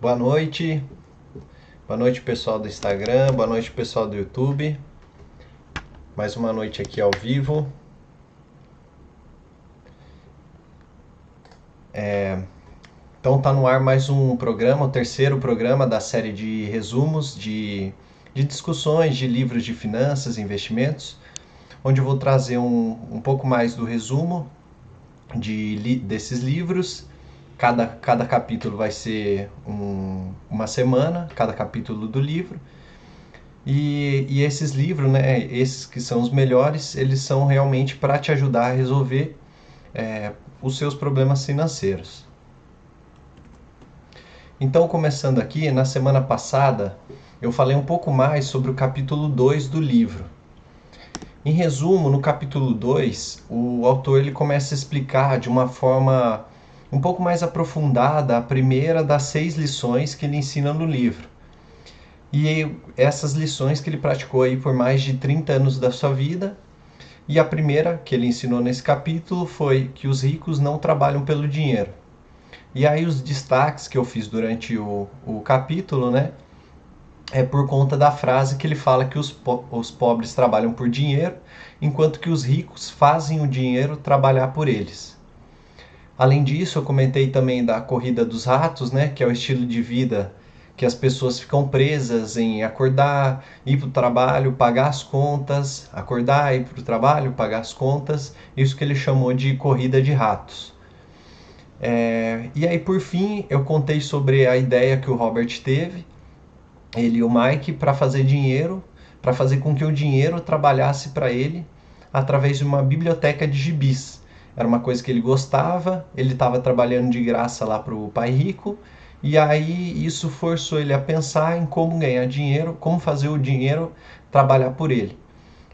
Boa noite. Boa noite, pessoal do Instagram. Boa noite, pessoal do YouTube. Mais uma noite aqui ao vivo. É... Então tá no ar mais um programa, o terceiro programa da série de resumos de, de discussões de livros de finanças e investimentos, onde eu vou trazer um, um pouco mais do resumo de, desses livros Cada, cada capítulo vai ser um, uma semana, cada capítulo do livro. E, e, esses livros, né, esses que são os melhores, eles são realmente para te ajudar a resolver é, os seus problemas financeiros. Então, começando aqui, na semana passada eu falei um pouco mais sobre o capítulo 2 do livro. Em resumo, no capítulo 2, o autor ele começa a explicar de uma forma um pouco mais aprofundada a primeira das seis lições que ele ensina no livro. E essas lições que ele praticou aí por mais de 30 anos da sua vida. E a primeira que ele ensinou nesse capítulo foi que os ricos não trabalham pelo dinheiro. E aí os destaques que eu fiz durante o, o capítulo, né? É por conta da frase que ele fala que os, po os pobres trabalham por dinheiro, enquanto que os ricos fazem o dinheiro trabalhar por eles. Além disso, eu comentei também da corrida dos ratos, né, que é o estilo de vida que as pessoas ficam presas em acordar, ir para o trabalho, pagar as contas, acordar, ir para o trabalho, pagar as contas, isso que ele chamou de corrida de ratos. É, e aí, por fim, eu contei sobre a ideia que o Robert teve, ele e o Mike, para fazer dinheiro, para fazer com que o dinheiro trabalhasse para ele através de uma biblioteca de gibis era uma coisa que ele gostava, ele estava trabalhando de graça lá para o pai rico, e aí isso forçou ele a pensar em como ganhar dinheiro, como fazer o dinheiro trabalhar por ele.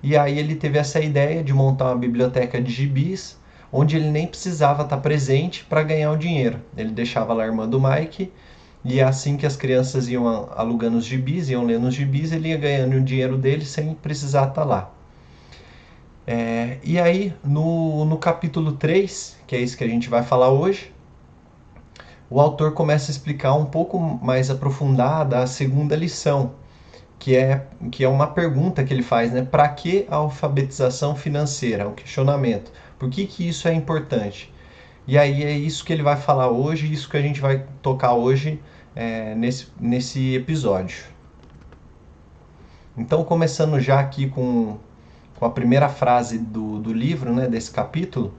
E aí ele teve essa ideia de montar uma biblioteca de gibis, onde ele nem precisava estar presente para ganhar o dinheiro. Ele deixava lá a irmã do Mike, e é assim que as crianças iam alugando os gibis, iam lendo os gibis, ele ia ganhando o dinheiro dele sem precisar estar lá. É, e aí, no, no capítulo 3, que é isso que a gente vai falar hoje, o autor começa a explicar um pouco mais aprofundada a segunda lição, que é, que é uma pergunta que ele faz, né? Para que a alfabetização financeira? Um questionamento. Por que, que isso é importante? E aí é isso que ele vai falar hoje, isso que a gente vai tocar hoje é, nesse, nesse episódio. Então, começando já aqui com com a primeira frase do, do livro, né, desse capítulo,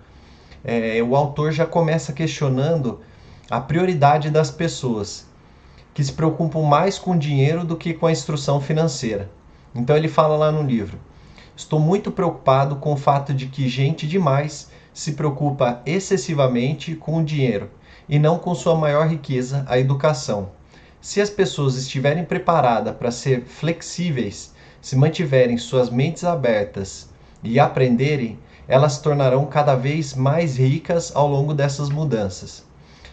é, o autor já começa questionando a prioridade das pessoas, que se preocupam mais com dinheiro do que com a instrução financeira. Então ele fala lá no livro: Estou muito preocupado com o fato de que gente demais se preocupa excessivamente com o dinheiro e não com sua maior riqueza, a educação. Se as pessoas estiverem preparadas para ser flexíveis se mantiverem suas mentes abertas e aprenderem, elas se tornarão cada vez mais ricas ao longo dessas mudanças.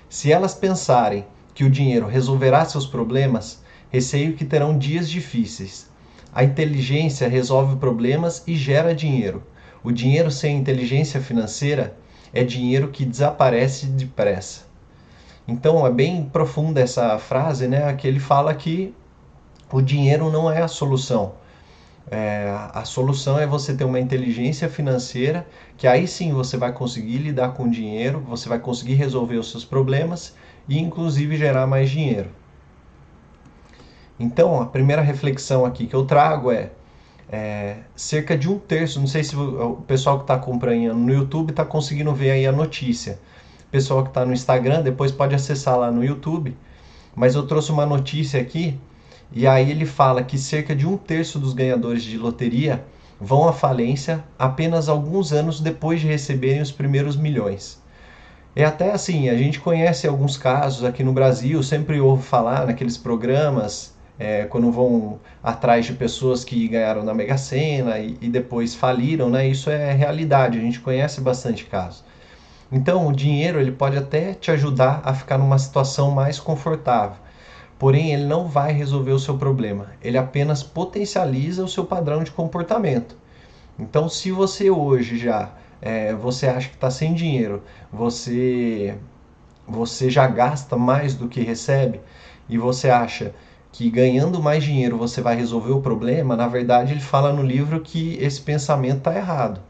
Se elas pensarem que o dinheiro resolverá seus problemas, receio que terão dias difíceis. A inteligência resolve problemas e gera dinheiro. O dinheiro sem inteligência financeira é dinheiro que desaparece depressa. Então é bem profunda essa frase, né? Que ele fala que o dinheiro não é a solução. É, a solução é você ter uma inteligência financeira, que aí sim você vai conseguir lidar com dinheiro, você vai conseguir resolver os seus problemas e inclusive gerar mais dinheiro. Então, a primeira reflexão aqui que eu trago é, é cerca de um terço, não sei se o pessoal que está acompanhando no YouTube está conseguindo ver aí a notícia. O pessoal que está no Instagram depois pode acessar lá no YouTube, mas eu trouxe uma notícia aqui e aí ele fala que cerca de um terço dos ganhadores de loteria vão à falência apenas alguns anos depois de receberem os primeiros milhões. É até assim, a gente conhece alguns casos aqui no Brasil, sempre ouve falar naqueles programas, é, quando vão atrás de pessoas que ganharam na Mega Sena e, e depois faliram, né? Isso é realidade, a gente conhece bastante casos. Então, o dinheiro ele pode até te ajudar a ficar numa situação mais confortável Porém, ele não vai resolver o seu problema, ele apenas potencializa o seu padrão de comportamento. Então, se você hoje já é, você acha que está sem dinheiro, você você já gasta mais do que recebe, e você acha que ganhando mais dinheiro você vai resolver o problema, na verdade ele fala no livro que esse pensamento está errado.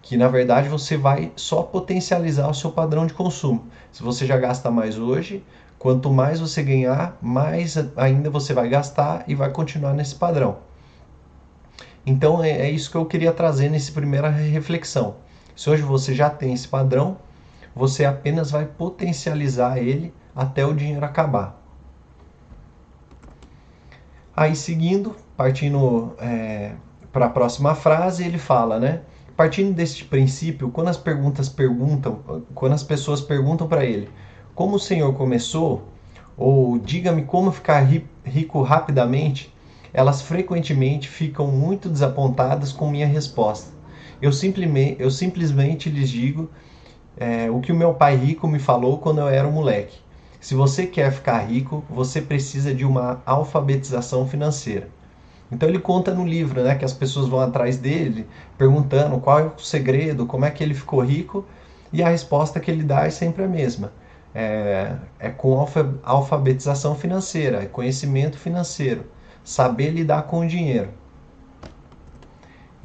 Que na verdade você vai só potencializar o seu padrão de consumo. Se você já gasta mais hoje, quanto mais você ganhar, mais ainda você vai gastar e vai continuar nesse padrão. Então é, é isso que eu queria trazer nessa primeira reflexão. Se hoje você já tem esse padrão, você apenas vai potencializar ele até o dinheiro acabar. Aí seguindo, partindo é, para a próxima frase, ele fala, né? Partindo deste princípio, quando as perguntas perguntam, quando as pessoas perguntam para ele, como o Senhor começou, ou diga-me como ficar rico rapidamente, elas frequentemente ficam muito desapontadas com minha resposta. Eu simplesmente, eu simplesmente lhes digo é, o que o meu pai rico me falou quando eu era um moleque. Se você quer ficar rico, você precisa de uma alfabetização financeira. Então ele conta no livro, né, que as pessoas vão atrás dele perguntando qual é o segredo, como é que ele ficou rico, e a resposta que ele dá é sempre a mesma. É, é com alfabetização financeira, é conhecimento financeiro, saber lidar com o dinheiro.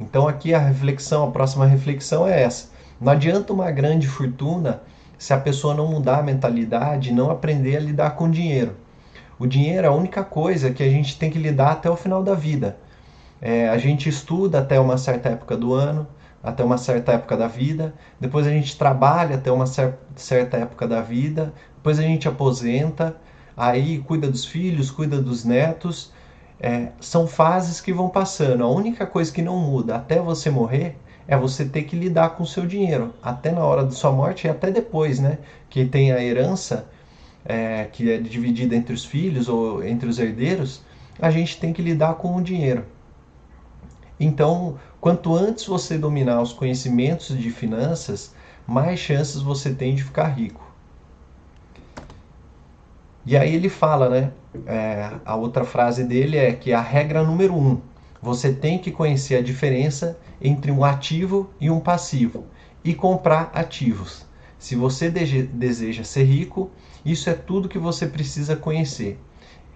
Então aqui a reflexão, a próxima reflexão é essa. Não adianta uma grande fortuna se a pessoa não mudar a mentalidade, não aprender a lidar com o dinheiro. O dinheiro é a única coisa que a gente tem que lidar até o final da vida. É, a gente estuda até uma certa época do ano, até uma certa época da vida, depois a gente trabalha até uma cer certa época da vida, depois a gente aposenta, aí cuida dos filhos, cuida dos netos. É, são fases que vão passando. A única coisa que não muda até você morrer é você ter que lidar com o seu dinheiro, até na hora da sua morte e até depois, né? Que tem a herança, é, que é dividida entre os filhos ou entre os herdeiros, a gente tem que lidar com o dinheiro. Então, quanto antes você dominar os conhecimentos de finanças, mais chances você tem de ficar rico. E aí ele fala, né? É, a outra frase dele é que a regra número um você tem que conhecer a diferença entre um ativo e um passivo e comprar ativos. Se você deseja ser rico, isso é tudo que você precisa conhecer.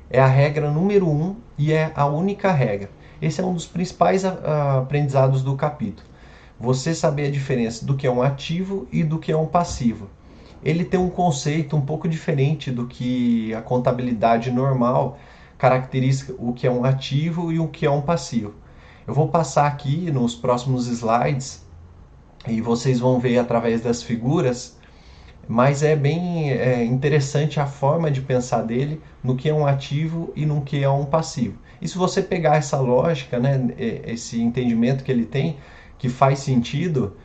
É a regra número um e é a única regra. Esse é um dos principais aprendizados do capítulo. Você saber a diferença do que é um ativo e do que é um passivo. Ele tem um conceito um pouco diferente do que a contabilidade normal caracteriza o que é um ativo e o que é um passivo. Eu vou passar aqui nos próximos slides e vocês vão ver através das figuras, mas é bem é, interessante a forma de pensar dele no que é um ativo e no que é um passivo. E se você pegar essa lógica, né, esse entendimento que ele tem, que faz sentido,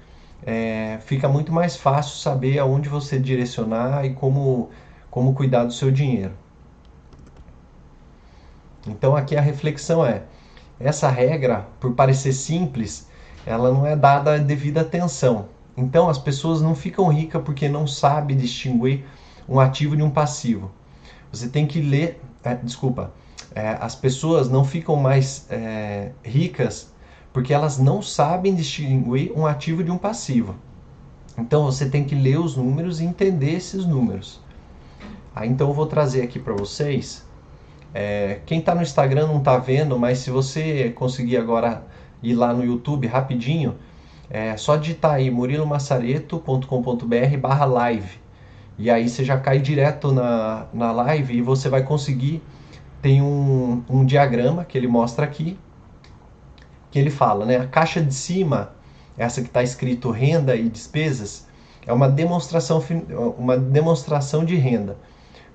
é, fica muito mais fácil saber aonde você direcionar e como, como cuidar do seu dinheiro. Então aqui a reflexão é: essa regra, por parecer simples, ela não é dada a devida atenção. Então as pessoas não ficam ricas porque não sabem distinguir um ativo de um passivo. Você tem que ler, é, desculpa, é, as pessoas não ficam mais é, ricas porque elas não sabem distinguir um ativo de um passivo. Então você tem que ler os números e entender esses números. Aí então eu vou trazer aqui para vocês é, quem está no Instagram não está vendo, mas se você conseguir agora ir lá no YouTube rapidinho, é só digitar aí murilomassareto.com.br barra live. E aí você já cai direto na, na live e você vai conseguir. Tem um, um diagrama que ele mostra aqui, que ele fala, né? A caixa de cima, essa que está escrito renda e despesas, é uma demonstração, uma demonstração de renda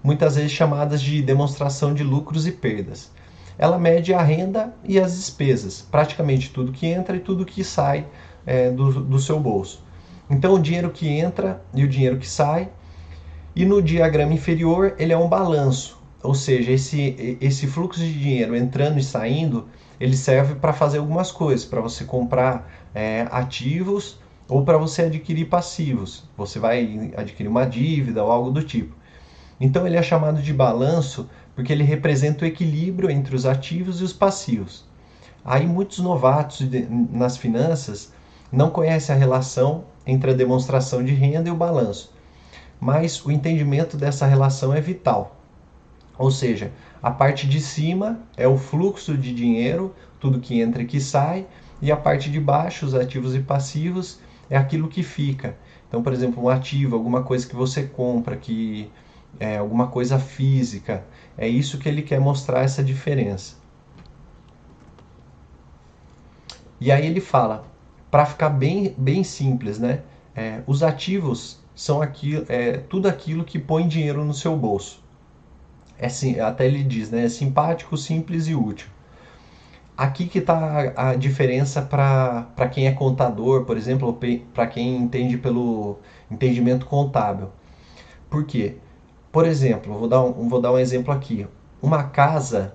muitas vezes chamadas de demonstração de lucros e perdas. Ela mede a renda e as despesas, praticamente tudo que entra e tudo que sai é, do, do seu bolso. Então, o dinheiro que entra e o dinheiro que sai. E no diagrama inferior, ele é um balanço, ou seja, esse, esse fluxo de dinheiro entrando e saindo, ele serve para fazer algumas coisas, para você comprar é, ativos ou para você adquirir passivos. Você vai adquirir uma dívida ou algo do tipo. Então ele é chamado de balanço porque ele representa o equilíbrio entre os ativos e os passivos. Aí muitos novatos nas finanças não conhecem a relação entre a demonstração de renda e o balanço, mas o entendimento dessa relação é vital. Ou seja, a parte de cima é o fluxo de dinheiro, tudo que entra e que sai, e a parte de baixo, os ativos e passivos, é aquilo que fica. Então, por exemplo, um ativo, alguma coisa que você compra, que é alguma coisa física, é isso que ele quer mostrar essa diferença. E aí ele fala, para ficar bem, bem simples, né? É, os ativos são aquilo, é, tudo aquilo que põe dinheiro no seu bolso. É, até ele diz, né? É simpático, simples e útil. Aqui que está a, diferença para quem é contador, por exemplo, para quem entende pelo entendimento contábil. Por quê? Por exemplo, vou dar um, vou dar um exemplo aqui. Uma casa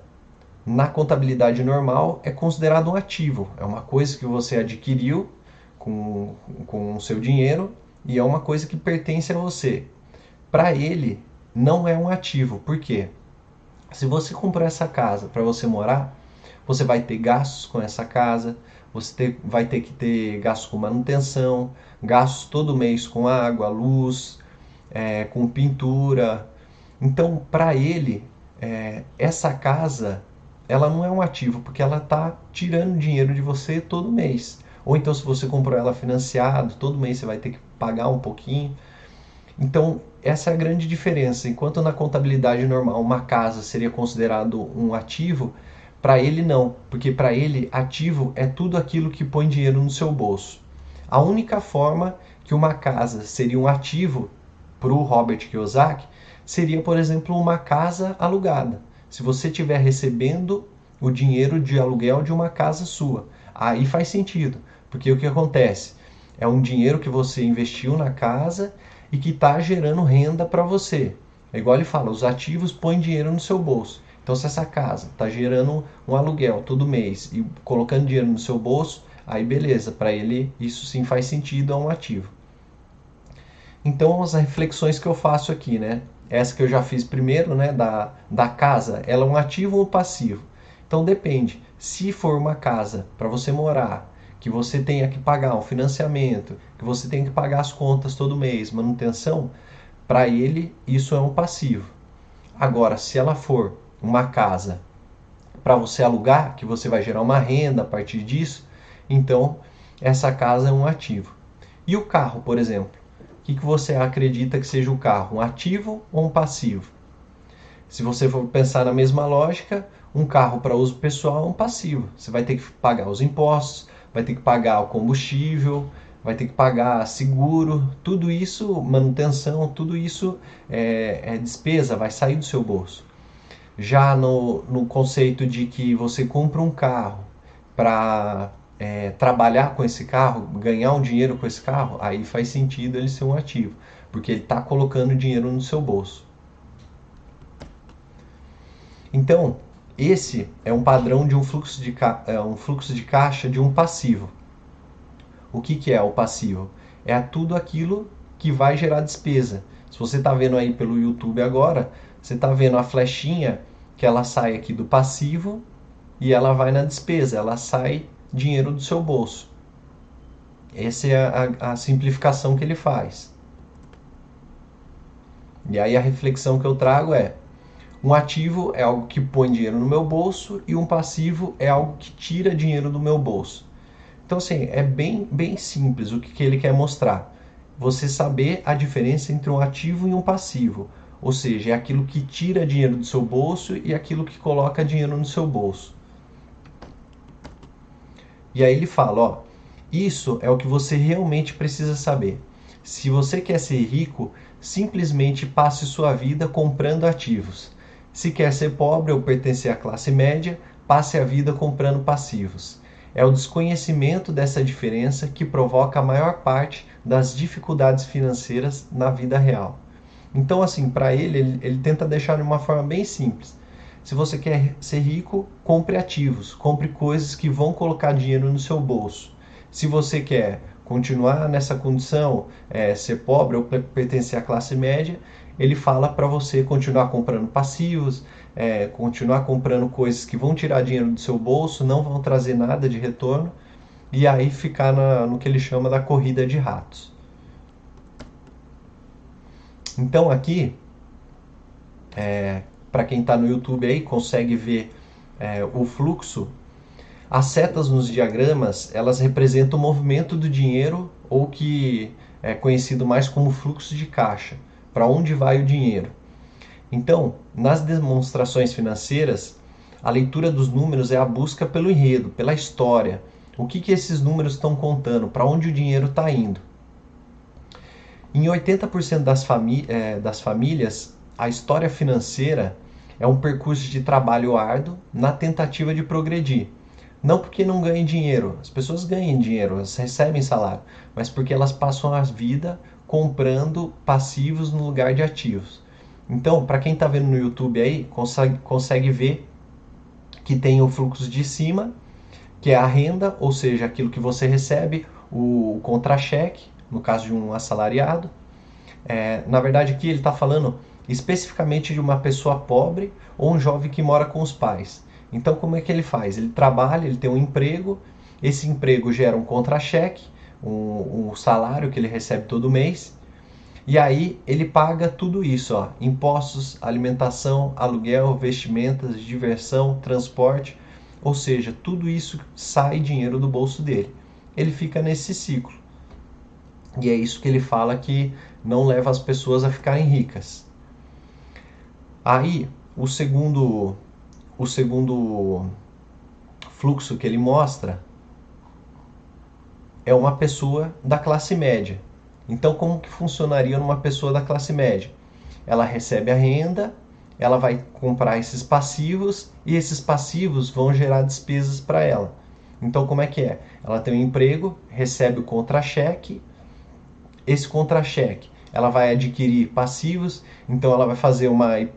na contabilidade normal é considerado um ativo. É uma coisa que você adquiriu com, com o seu dinheiro e é uma coisa que pertence a você. Para ele, não é um ativo. Por quê? Se você comprou essa casa para você morar, você vai ter gastos com essa casa, você ter, vai ter que ter gastos com manutenção, gastos todo mês com água, luz, é, com pintura. Então, para ele, é, essa casa ela não é um ativo, porque ela está tirando dinheiro de você todo mês. Ou então, se você comprou ela financiado, todo mês você vai ter que pagar um pouquinho. Então, essa é a grande diferença. Enquanto na contabilidade normal uma casa seria considerado um ativo, para ele não, porque para ele ativo é tudo aquilo que põe dinheiro no seu bolso. A única forma que uma casa seria um ativo para o Robert Kiyosaki seria, por exemplo, uma casa alugada se você estiver recebendo o dinheiro de aluguel de uma casa sua. Aí faz sentido, porque o que acontece? É um dinheiro que você investiu na casa e que está gerando renda para você. É igual ele fala, os ativos põem dinheiro no seu bolso. Então, se essa casa está gerando um aluguel todo mês e colocando dinheiro no seu bolso, aí beleza, para ele isso sim faz sentido, é um ativo. Então, as reflexões que eu faço aqui, né? essa que eu já fiz primeiro, né, da, da casa, ela é um ativo ou passivo? Então depende. Se for uma casa para você morar, que você tenha que pagar um financiamento, que você tenha que pagar as contas todo mês, manutenção, para ele isso é um passivo. Agora, se ela for uma casa para você alugar, que você vai gerar uma renda a partir disso, então essa casa é um ativo. E o carro, por exemplo? o que, que você acredita que seja o carro, um ativo ou um passivo? Se você for pensar na mesma lógica, um carro para uso pessoal é um passivo. Você vai ter que pagar os impostos, vai ter que pagar o combustível, vai ter que pagar seguro, tudo isso, manutenção, tudo isso é, é despesa, vai sair do seu bolso. Já no, no conceito de que você compra um carro para é, trabalhar com esse carro, ganhar um dinheiro com esse carro, aí faz sentido ele ser um ativo, porque ele está colocando dinheiro no seu bolso. Então, esse é um padrão de um fluxo de, é, um fluxo de caixa de um passivo. O que, que é o passivo? É tudo aquilo que vai gerar despesa. Se você está vendo aí pelo YouTube agora, você está vendo a flechinha que ela sai aqui do passivo e ela vai na despesa, ela sai dinheiro do seu bolso. Essa é a, a simplificação que ele faz. E aí a reflexão que eu trago é: um ativo é algo que põe dinheiro no meu bolso e um passivo é algo que tira dinheiro do meu bolso. Então, assim, é bem, bem simples o que, que ele quer mostrar. Você saber a diferença entre um ativo e um passivo. Ou seja, é aquilo que tira dinheiro do seu bolso e aquilo que coloca dinheiro no seu bolso. E aí ele fala, ó, isso é o que você realmente precisa saber. Se você quer ser rico, simplesmente passe sua vida comprando ativos. Se quer ser pobre ou pertencer à classe média, passe a vida comprando passivos. É o desconhecimento dessa diferença que provoca a maior parte das dificuldades financeiras na vida real. Então, assim, para ele, ele, ele tenta deixar de uma forma bem simples. Se você quer ser rico, compre ativos, compre coisas que vão colocar dinheiro no seu bolso. Se você quer continuar nessa condição, é, ser pobre ou pertencer à classe média, ele fala para você continuar comprando passivos, é, continuar comprando coisas que vão tirar dinheiro do seu bolso, não vão trazer nada de retorno, e aí ficar na, no que ele chama da corrida de ratos. Então aqui, é, para quem está no YouTube aí, consegue ver é, o fluxo. As setas nos diagramas, elas representam o movimento do dinheiro, ou que é conhecido mais como fluxo de caixa, para onde vai o dinheiro. Então, nas demonstrações financeiras, a leitura dos números é a busca pelo enredo, pela história. O que, que esses números estão contando? Para onde o dinheiro está indo? Em 80% das, é, das famílias, a história financeira é um percurso de trabalho árduo na tentativa de progredir. Não porque não ganhem dinheiro, as pessoas ganham dinheiro, elas recebem salário, mas porque elas passam a vida comprando passivos no lugar de ativos. Então, para quem está vendo no YouTube aí, consegue, consegue ver que tem o fluxo de cima, que é a renda, ou seja, aquilo que você recebe, o contra-cheque, no caso de um assalariado. É, na verdade, aqui ele está falando especificamente de uma pessoa pobre ou um jovem que mora com os pais. Então, como é que ele faz? Ele trabalha, ele tem um emprego, esse emprego gera um contra-cheque, um, um salário que ele recebe todo mês, e aí ele paga tudo isso, ó, impostos, alimentação, aluguel, vestimentas, diversão, transporte, ou seja, tudo isso sai dinheiro do bolso dele. Ele fica nesse ciclo. E é isso que ele fala que não leva as pessoas a ficarem ricas. Aí, o segundo o segundo fluxo que ele mostra é uma pessoa da classe média. Então, como que funcionaria numa pessoa da classe média? Ela recebe a renda, ela vai comprar esses passivos e esses passivos vão gerar despesas para ela. Então, como é que é? Ela tem um emprego, recebe o contra-cheque, esse contra-cheque ela vai adquirir passivos, então ela vai fazer uma. É,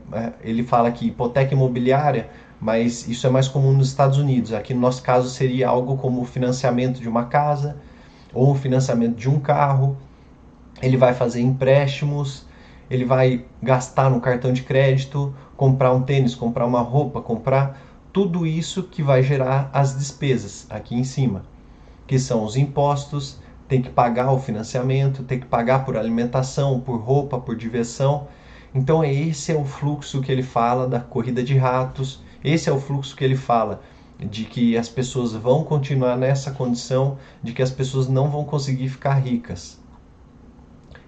ele fala que hipoteca imobiliária, mas isso é mais comum nos Estados Unidos. Aqui no nosso caso seria algo como o financiamento de uma casa ou o financiamento de um carro. Ele vai fazer empréstimos, ele vai gastar no cartão de crédito, comprar um tênis, comprar uma roupa, comprar tudo isso que vai gerar as despesas aqui em cima, que são os impostos, tem que pagar o financiamento, tem que pagar por alimentação, por roupa, por diversão. Então esse é o fluxo que ele fala da corrida de ratos, esse é o fluxo que ele fala de que as pessoas vão continuar nessa condição, de que as pessoas não vão conseguir ficar ricas.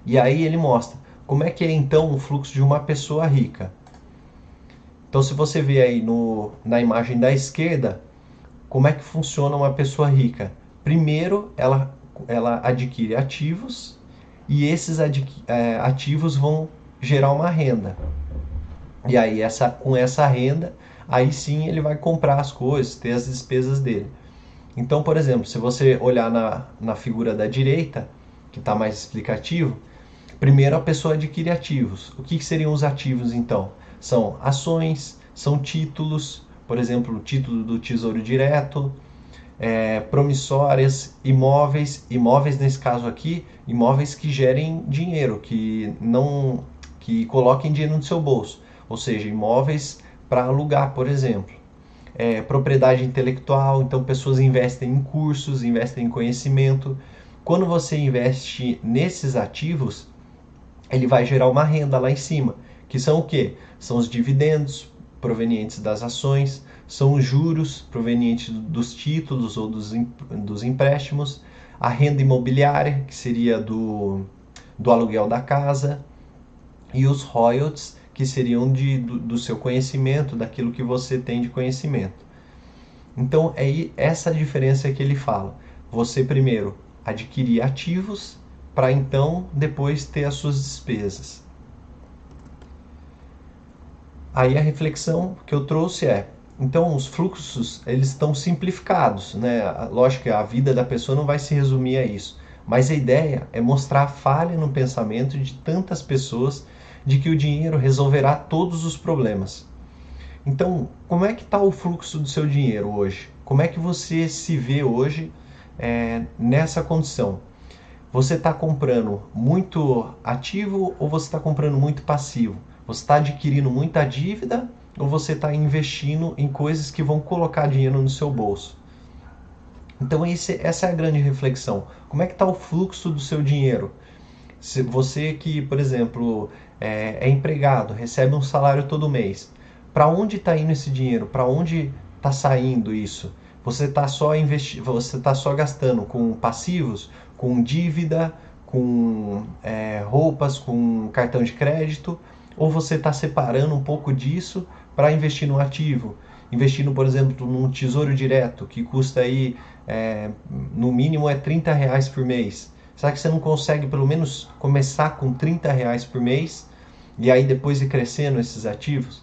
E aí ele mostra como é que é então o fluxo de uma pessoa rica. Então se você vê aí no, na imagem da esquerda, como é que funciona uma pessoa rica? Primeiro, ela ela adquire ativos e esses é, ativos vão gerar uma renda. E aí essa, com essa renda, aí sim ele vai comprar as coisas, ter as despesas dele. Então, por exemplo, se você olhar na, na figura da direita, que está mais explicativo, primeiro a pessoa adquire ativos. O que, que seriam os ativos então? São ações, são títulos, por exemplo, o título do Tesouro Direto, é, promissórias, imóveis, imóveis nesse caso aqui, imóveis que gerem dinheiro, que não que coloquem dinheiro no seu bolso, ou seja, imóveis para alugar, por exemplo. É, propriedade intelectual, então pessoas investem em cursos, investem em conhecimento. Quando você investe nesses ativos, ele vai gerar uma renda lá em cima, que são o que? São os dividendos provenientes das ações, são os juros provenientes dos títulos ou dos, dos empréstimos, a renda imobiliária, que seria do, do aluguel da casa, e os royalties, que seriam de, do, do seu conhecimento, daquilo que você tem de conhecimento. Então é essa diferença que ele fala. Você primeiro adquirir ativos para então depois ter as suas despesas. Aí a reflexão que eu trouxe é então, os fluxos eles estão simplificados, né? Lógico que a vida da pessoa não vai se resumir a isso, mas a ideia é mostrar a falha no pensamento de tantas pessoas de que o dinheiro resolverá todos os problemas. Então, como é que está o fluxo do seu dinheiro hoje? Como é que você se vê hoje é, nessa condição? Você está comprando muito ativo ou você está comprando muito passivo? Você está adquirindo muita dívida ou você está investindo em coisas que vão colocar dinheiro no seu bolso. Então esse, essa é a grande reflexão. Como é que está o fluxo do seu dinheiro? Se você que, por exemplo, é, é empregado, recebe um salário todo mês, Para onde está indo esse dinheiro? Para onde está saindo isso? Você está só investi você está só gastando com passivos, com dívida, com é, roupas, com cartão de crédito, ou você está separando um pouco disso para investir no ativo, investindo, por exemplo, num tesouro direto que custa aí é, no mínimo é 30 reais por mês. Será que você não consegue pelo menos começar com 30 reais por mês e aí depois ir crescendo esses ativos?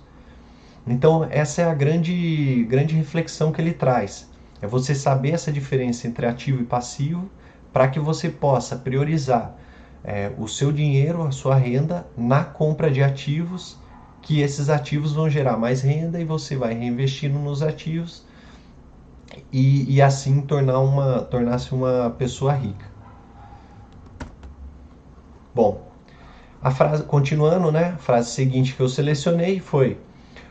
Então essa é a grande, grande reflexão que ele traz. É você saber essa diferença entre ativo e passivo para que você possa priorizar é, o seu dinheiro, a sua renda na compra de ativos, que esses ativos vão gerar mais renda e você vai reinvestindo nos ativos e, e assim tornar uma tornar-se uma pessoa rica. Bom, a frase continuando, né? A frase seguinte que eu selecionei foi: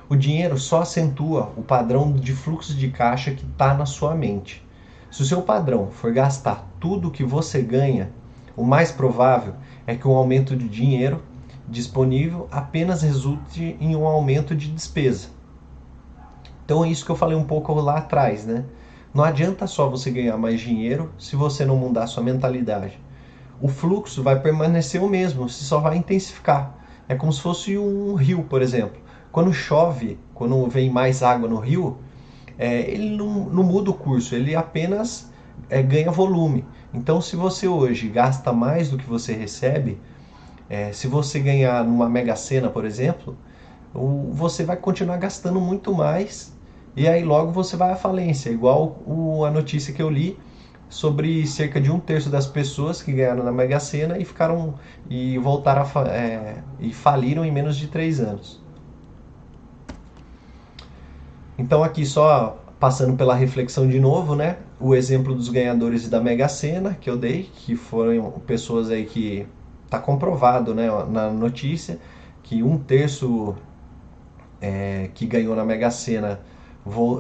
o dinheiro só acentua o padrão de fluxo de caixa que está na sua mente. Se o seu padrão for gastar tudo que você ganha, o mais provável é que o aumento de dinheiro disponível apenas resulte em um aumento de despesa. Então é isso que eu falei um pouco lá atrás, né? Não adianta só você ganhar mais dinheiro se você não mudar sua mentalidade. O fluxo vai permanecer o mesmo, você só vai intensificar. É como se fosse um rio, por exemplo. Quando chove, quando vem mais água no rio, é, ele não, não, muda o curso, ele apenas é, ganha volume. Então, se você hoje gasta mais do que você recebe, é, se você ganhar numa mega sena, por exemplo, você vai continuar gastando muito mais e aí logo você vai à falência, igual o, a notícia que eu li sobre cerca de um terço das pessoas que ganharam na Mega Sena e ficaram e voltaram a, é, e faliram em menos de três anos. Então aqui só passando pela reflexão de novo, né? O exemplo dos ganhadores da Mega Sena que eu dei, que foram pessoas aí que está comprovado, né, na notícia que um terço é, que ganhou na Mega Sena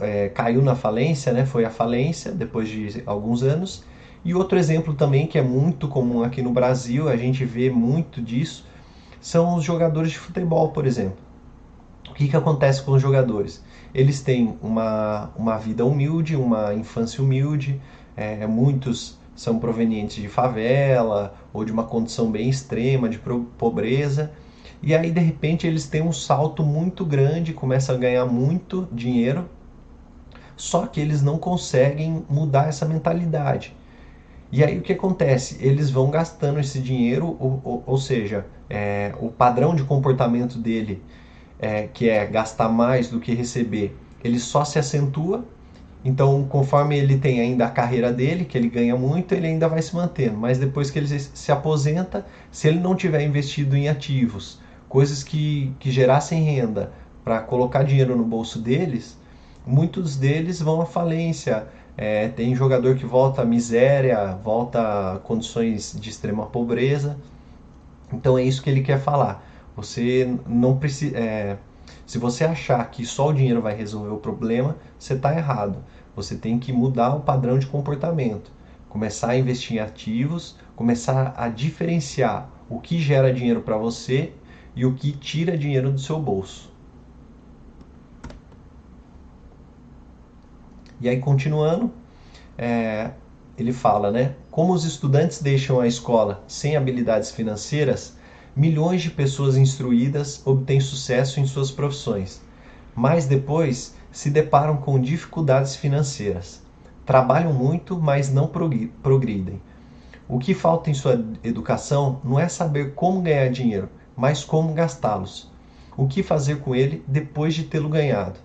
é, caiu na falência, né? Foi a falência depois de alguns anos. E outro exemplo também que é muito comum aqui no Brasil, a gente vê muito disso, são os jogadores de futebol, por exemplo. O que, que acontece com os jogadores? Eles têm uma, uma vida humilde, uma infância humilde, é, muitos são provenientes de favela ou de uma condição bem extrema de pobreza e aí, de repente, eles têm um salto muito grande, começam a ganhar muito dinheiro, só que eles não conseguem mudar essa mentalidade. E aí o que acontece? Eles vão gastando esse dinheiro, ou, ou, ou seja, é, o padrão de comportamento dele, é, que é gastar mais do que receber, ele só se acentua. Então, conforme ele tem ainda a carreira dele, que ele ganha muito, ele ainda vai se mantendo. Mas depois que ele se aposenta, se ele não tiver investido em ativos, coisas que, que gerassem renda para colocar dinheiro no bolso deles, muitos deles vão à falência. É, tem jogador que volta à miséria, volta a condições de extrema pobreza. Então é isso que ele quer falar. Você não precisa. É, se você achar que só o dinheiro vai resolver o problema, você está errado. Você tem que mudar o padrão de comportamento, começar a investir em ativos, começar a diferenciar o que gera dinheiro para você e o que tira dinheiro do seu bolso. E aí, continuando, é, ele fala, né? Como os estudantes deixam a escola sem habilidades financeiras, milhões de pessoas instruídas obtêm sucesso em suas profissões, mas depois se deparam com dificuldades financeiras. Trabalham muito, mas não progridem. O que falta em sua educação não é saber como ganhar dinheiro, mas como gastá-los. O que fazer com ele depois de tê-lo ganhado.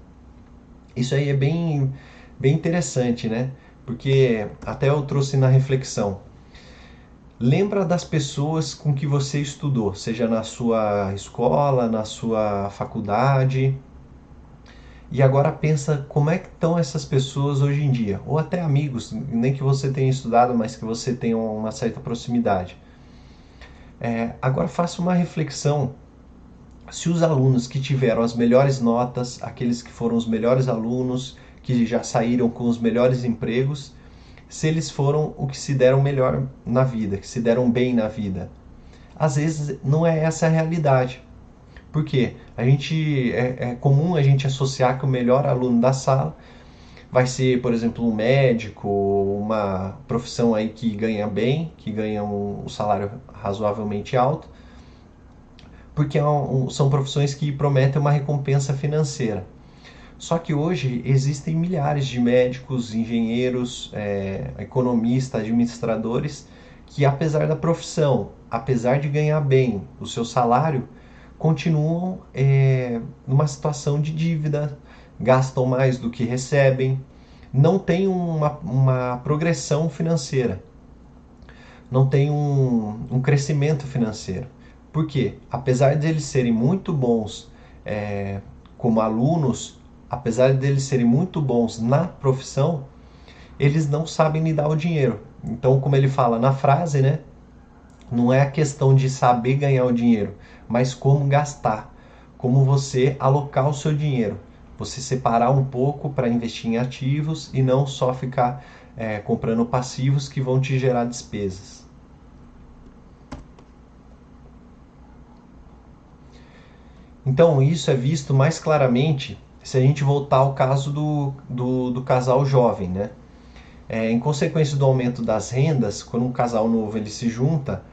Isso aí é bem, bem interessante, né? Porque até eu trouxe na reflexão. Lembra das pessoas com que você estudou, seja na sua escola, na sua faculdade. E agora pensa como é que estão essas pessoas hoje em dia, ou até amigos, nem que você tenha estudado, mas que você tenha uma certa proximidade. É, agora faça uma reflexão se os alunos que tiveram as melhores notas, aqueles que foram os melhores alunos, que já saíram com os melhores empregos, se eles foram o que se deram melhor na vida, que se deram bem na vida. Às vezes não é essa a realidade. Por quê? A gente é, é comum a gente associar que o melhor aluno da sala vai ser, por exemplo, um médico, uma profissão aí que ganha bem, que ganha um, um salário razoavelmente alto, porque é um, são profissões que prometem uma recompensa financeira. Só que hoje existem milhares de médicos, engenheiros, é, economistas, administradores que, apesar da profissão, apesar de ganhar bem o seu salário, continuam é, numa situação de dívida, gastam mais do que recebem, não tem uma, uma progressão financeira, não tem um, um crescimento financeiro. Por quê? Apesar de eles serem muito bons é, como alunos, apesar de eles serem muito bons na profissão, eles não sabem lidar o dinheiro. Então, como ele fala na frase, né? Não é a questão de saber ganhar o dinheiro, mas como gastar, como você alocar o seu dinheiro. Você separar um pouco para investir em ativos e não só ficar é, comprando passivos que vão te gerar despesas. Então, isso é visto mais claramente se a gente voltar ao caso do, do, do casal jovem, né? É, em consequência do aumento das rendas, quando um casal novo ele se junta,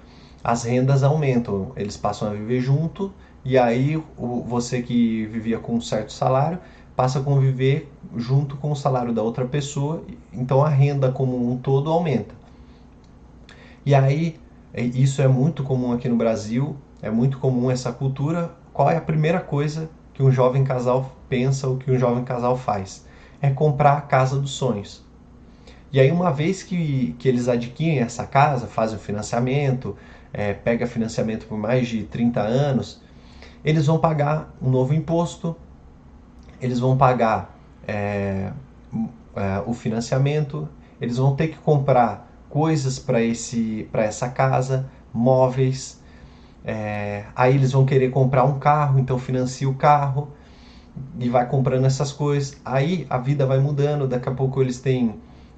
as rendas aumentam, eles passam a viver junto e aí o, você que vivia com um certo salário passa a conviver junto com o salário da outra pessoa, então a renda como um todo aumenta. E aí é, isso é muito comum aqui no Brasil, é muito comum essa cultura. Qual é a primeira coisa que um jovem casal pensa ou que um jovem casal faz? É comprar a casa dos sonhos. E aí, uma vez que, que eles adquirem essa casa, fazem o financiamento, é, pega financiamento por mais de 30 anos, eles vão pagar um novo imposto, eles vão pagar é, é, o financiamento, eles vão ter que comprar coisas para essa casa, móveis, é, aí eles vão querer comprar um carro, então financia o carro e vai comprando essas coisas. Aí a vida vai mudando, daqui a pouco eles têm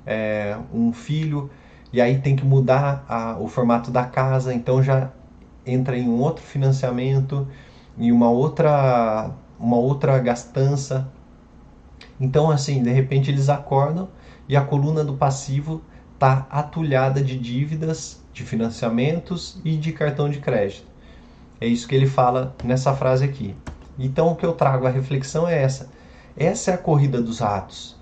é, um filho, e aí tem que mudar a, o formato da casa, então já entra em um outro financiamento, em uma outra, uma outra gastança. Então, assim, de repente eles acordam e a coluna do passivo está atulhada de dívidas, de financiamentos e de cartão de crédito. É isso que ele fala nessa frase aqui. Então, o que eu trago a reflexão é essa. Essa é a corrida dos ratos.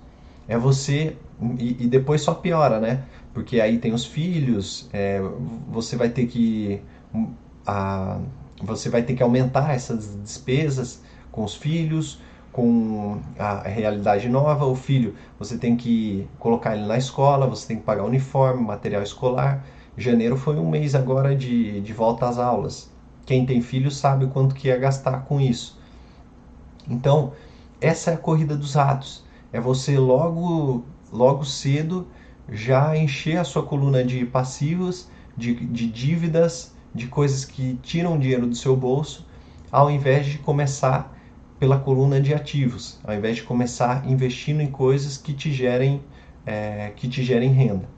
É você e, e, depois só piora, né? Porque aí tem os filhos, é, você vai ter que a, você vai ter que aumentar essas despesas com os filhos, com a realidade nova. O filho, você tem que colocar ele na escola, você tem que pagar uniforme, material escolar. Janeiro foi um mês agora de, de volta às aulas. Quem tem filho sabe quanto que ia gastar com isso. Então, essa é a corrida dos ratos. É você logo logo cedo já encher a sua coluna de passivos, de, de dívidas, de coisas que tiram dinheiro do seu bolso, ao invés de começar pela coluna de ativos, ao invés de começar investindo em coisas que te gerem, é, que te gerem renda.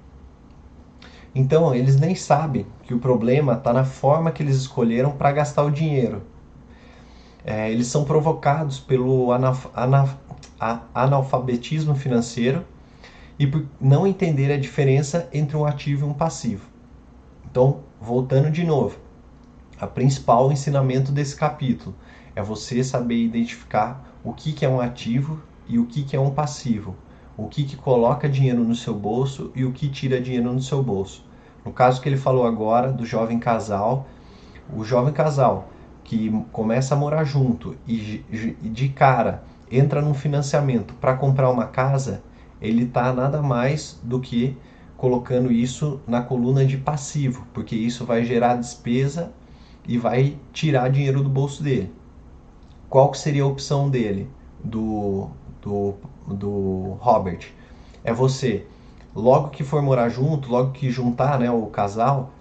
Então, eles nem sabem que o problema está na forma que eles escolheram para gastar o dinheiro. É, eles são provocados pelo anaf anaf analfabetismo financeiro e por não entender a diferença entre um ativo e um passivo. Então, voltando de novo, a principal ensinamento desse capítulo é você saber identificar o que, que é um ativo e o que, que é um passivo, o que, que coloca dinheiro no seu bolso e o que tira dinheiro no seu bolso. No caso que ele falou agora do jovem casal, o jovem casal que começa a morar junto e de cara entra num financiamento para comprar uma casa, ele está nada mais do que colocando isso na coluna de passivo, porque isso vai gerar despesa e vai tirar dinheiro do bolso dele. Qual que seria a opção dele, do, do, do Robert? É você, logo que for morar junto, logo que juntar né, o casal,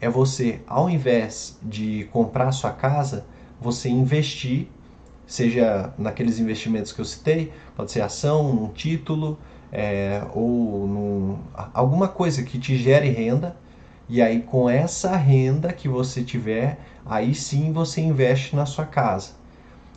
é você, ao invés de comprar sua casa, você investir, seja naqueles investimentos que eu citei, pode ser ação, um título, é, ou num, alguma coisa que te gere renda E aí, com essa renda que você tiver, aí sim você investe na sua casa.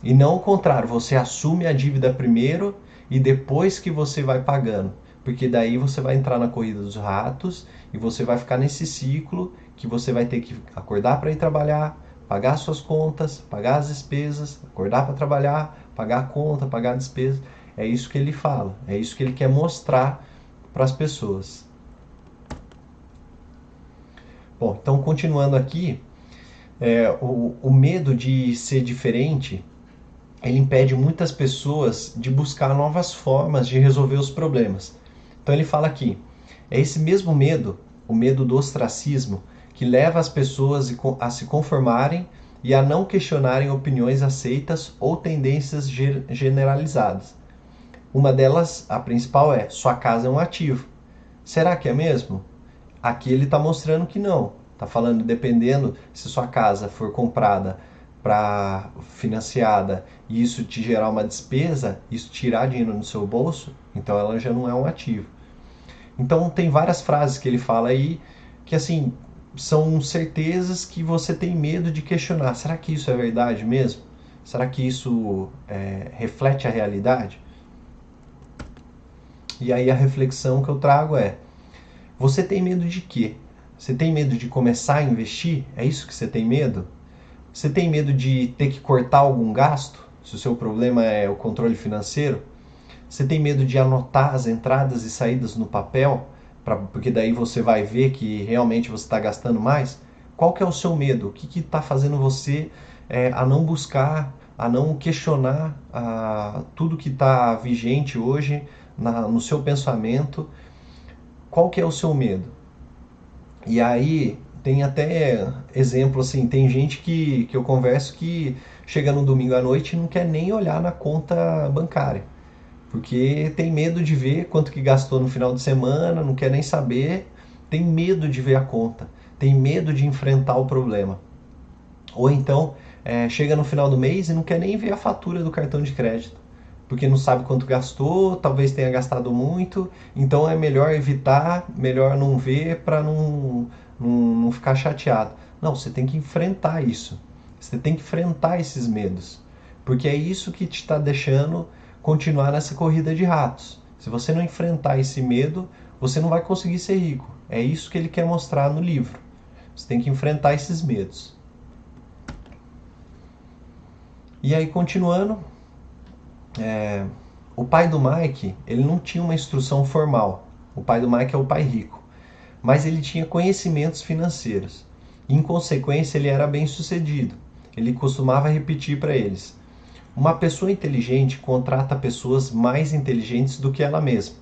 E não o contrário, você assume a dívida primeiro e depois que você vai pagando. Porque daí você vai entrar na corrida dos ratos e você vai ficar nesse ciclo que você vai ter que acordar para ir trabalhar, pagar suas contas, pagar as despesas, acordar para trabalhar, pagar a conta, pagar a despesa. É isso que ele fala, é isso que ele quer mostrar para as pessoas. Bom, então continuando aqui, é, o, o medo de ser diferente ele impede muitas pessoas de buscar novas formas de resolver os problemas. Então ele fala aqui, é esse mesmo medo, o medo do ostracismo, que leva as pessoas a se conformarem e a não questionarem opiniões aceitas ou tendências generalizadas. Uma delas, a principal é: sua casa é um ativo. Será que é mesmo? Aqui ele está mostrando que não. Está falando, dependendo se sua casa for comprada para financiada e isso te gerar uma despesa, isso tirar dinheiro no seu bolso, então ela já não é um ativo. Então tem várias frases que ele fala aí que assim são certezas que você tem medo de questionar. Será que isso é verdade mesmo? Será que isso é, reflete a realidade? E aí a reflexão que eu trago é: você tem medo de quê? Você tem medo de começar a investir? É isso que você tem medo? Você tem medo de ter que cortar algum gasto? Se o seu problema é o controle financeiro? Você tem medo de anotar as entradas e saídas no papel? Pra, porque daí você vai ver que realmente você está gastando mais? Qual que é o seu medo? O que está fazendo você é, a não buscar, a não questionar a, tudo que está vigente hoje na, no seu pensamento? Qual que é o seu medo? E aí tem até exemplo assim, tem gente que, que eu converso que chega no domingo à noite e não quer nem olhar na conta bancária. Porque tem medo de ver quanto que gastou no final de semana, não quer nem saber, tem medo de ver a conta, tem medo de enfrentar o problema. Ou então é, chega no final do mês e não quer nem ver a fatura do cartão de crédito, porque não sabe quanto gastou, talvez tenha gastado muito, então é melhor evitar, melhor não ver para não não, não ficar chateado. Não, você tem que enfrentar isso. Você tem que enfrentar esses medos. Porque é isso que te está deixando continuar nessa corrida de ratos. Se você não enfrentar esse medo, você não vai conseguir ser rico. É isso que ele quer mostrar no livro. Você tem que enfrentar esses medos. E aí, continuando, é, o pai do Mike, ele não tinha uma instrução formal. O pai do Mike é o pai rico mas ele tinha conhecimentos financeiros. em consequência, ele era bem sucedido. Ele costumava repetir para eles: Uma pessoa inteligente contrata pessoas mais inteligentes do que ela mesma.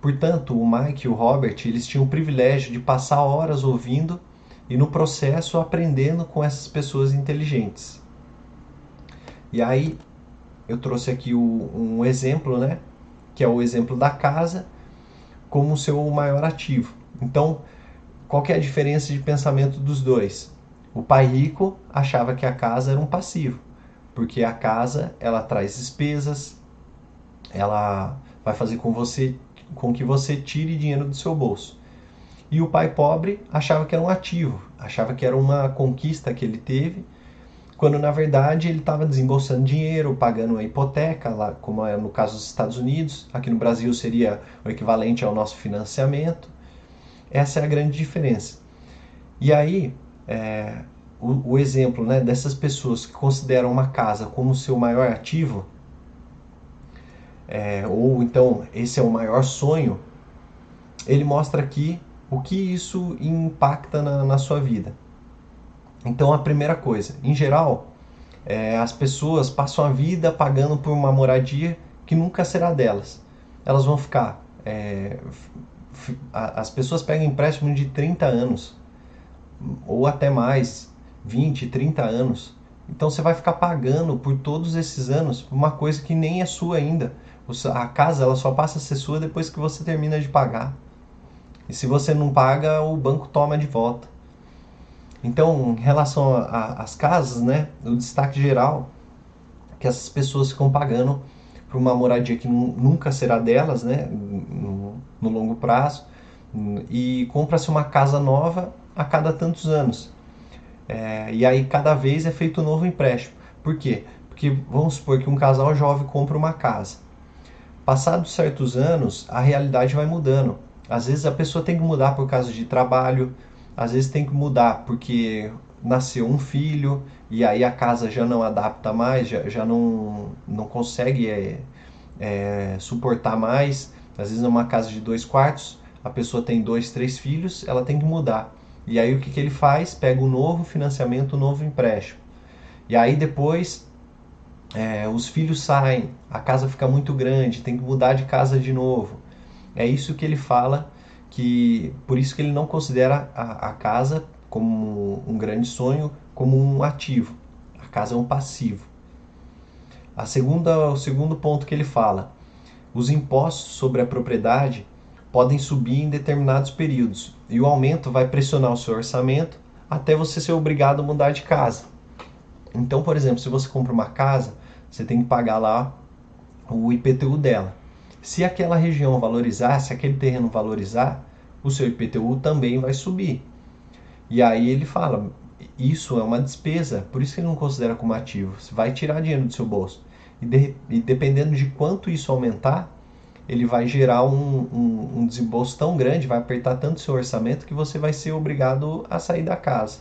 Portanto, o Mike e o Robert eles tinham o privilégio de passar horas ouvindo e no processo aprendendo com essas pessoas inteligentes. E aí eu trouxe aqui o, um exemplo, né, que é o exemplo da casa como seu maior ativo. Então, qual que é a diferença de pensamento dos dois? O pai rico achava que a casa era um passivo, porque a casa ela traz despesas, ela vai fazer com você com que você tire dinheiro do seu bolso. E o pai pobre achava que era um ativo, achava que era uma conquista que ele teve, quando na verdade ele estava desembolsando dinheiro, pagando a hipoteca, lá, como é no caso dos Estados Unidos, aqui no Brasil seria o equivalente ao nosso financiamento. Essa é a grande diferença. E aí, é, o, o, exemplo né, dessas pessoas que consideram uma casa como seu maior ativo, é, ou então esse é o maior sonho, ele mostra aqui o que isso impacta na, na sua vida. Então, a primeira coisa, em geral, é, as pessoas passam a vida pagando por uma moradia que nunca será delas. Elas vão ficar é, as pessoas pegam empréstimo de 30 anos, ou até mais, 20, 30 anos. Então você vai ficar pagando por todos esses anos uma coisa que nem é sua ainda. A casa ela só passa a ser sua depois que você termina de pagar. E se você não paga, o banco toma de volta. Então, em relação às casas, né, o destaque geral que essas pessoas ficam pagando por uma moradia que nunca será delas, né, no, no longo prazo, e compra-se uma casa nova a cada tantos anos. É, e aí cada vez é feito um novo empréstimo. Por quê? Porque vamos supor que um casal jovem compra uma casa. Passados certos anos, a realidade vai mudando. Às vezes a pessoa tem que mudar por causa de trabalho, às vezes tem que mudar porque nasceu um filho e aí a casa já não adapta mais, já, já não, não consegue é, é, suportar mais. Às vezes numa casa de dois quartos, a pessoa tem dois, três filhos, ela tem que mudar. E aí o que, que ele faz? Pega um novo financiamento, um novo empréstimo. E aí depois é, os filhos saem, a casa fica muito grande, tem que mudar de casa de novo. É isso que ele fala, que por isso que ele não considera a, a casa como um grande sonho, como um ativo. A casa é um passivo. A segunda, o segundo ponto que ele fala, os impostos sobre a propriedade podem subir em determinados períodos e o aumento vai pressionar o seu orçamento até você ser obrigado a mudar de casa. Então, por exemplo, se você compra uma casa, você tem que pagar lá o IPTU dela. Se aquela região valorizar, se aquele terreno valorizar, o seu IPTU também vai subir. E aí ele fala, isso é uma despesa, por isso que ele não considera como ativo. Você vai tirar dinheiro do seu bolso. E, de, e dependendo de quanto isso aumentar, ele vai gerar um, um, um desembolso tão grande, vai apertar tanto o seu orçamento que você vai ser obrigado a sair da casa.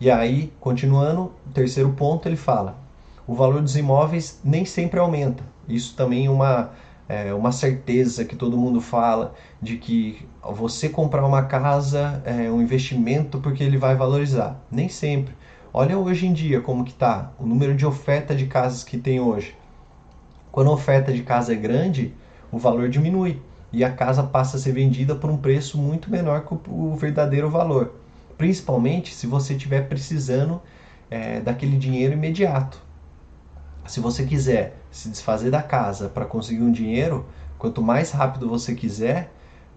E aí, continuando, o terceiro ponto, ele fala: o valor dos imóveis nem sempre aumenta. Isso também é uma, é, uma certeza que todo mundo fala de que você comprar uma casa é um investimento porque ele vai valorizar. Nem sempre. Olha hoje em dia como que está o número de oferta de casas que tem hoje. Quando a oferta de casa é grande, o valor diminui e a casa passa a ser vendida por um preço muito menor que o verdadeiro valor. Principalmente se você estiver precisando é, daquele dinheiro imediato. Se você quiser se desfazer da casa para conseguir um dinheiro, quanto mais rápido você quiser,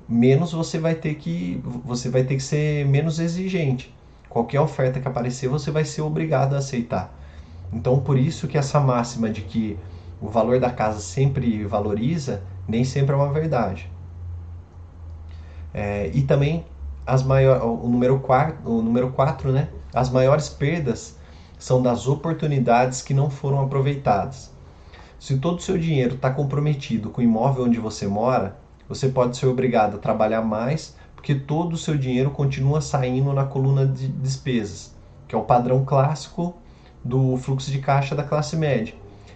menos você vai ter que você vai ter que ser menos exigente. Qualquer oferta que aparecer, você vai ser obrigado a aceitar. Então, por isso que essa máxima de que o valor da casa sempre valoriza, nem sempre é uma verdade. É, e também as maior, o número 4, o número 4, né? As maiores perdas são das oportunidades que não foram aproveitadas. Se todo o seu dinheiro está comprometido com o imóvel onde você mora, você pode ser obrigado a trabalhar mais, porque todo o seu dinheiro continua saindo na coluna de despesas, que é o padrão clássico do fluxo de caixa da classe média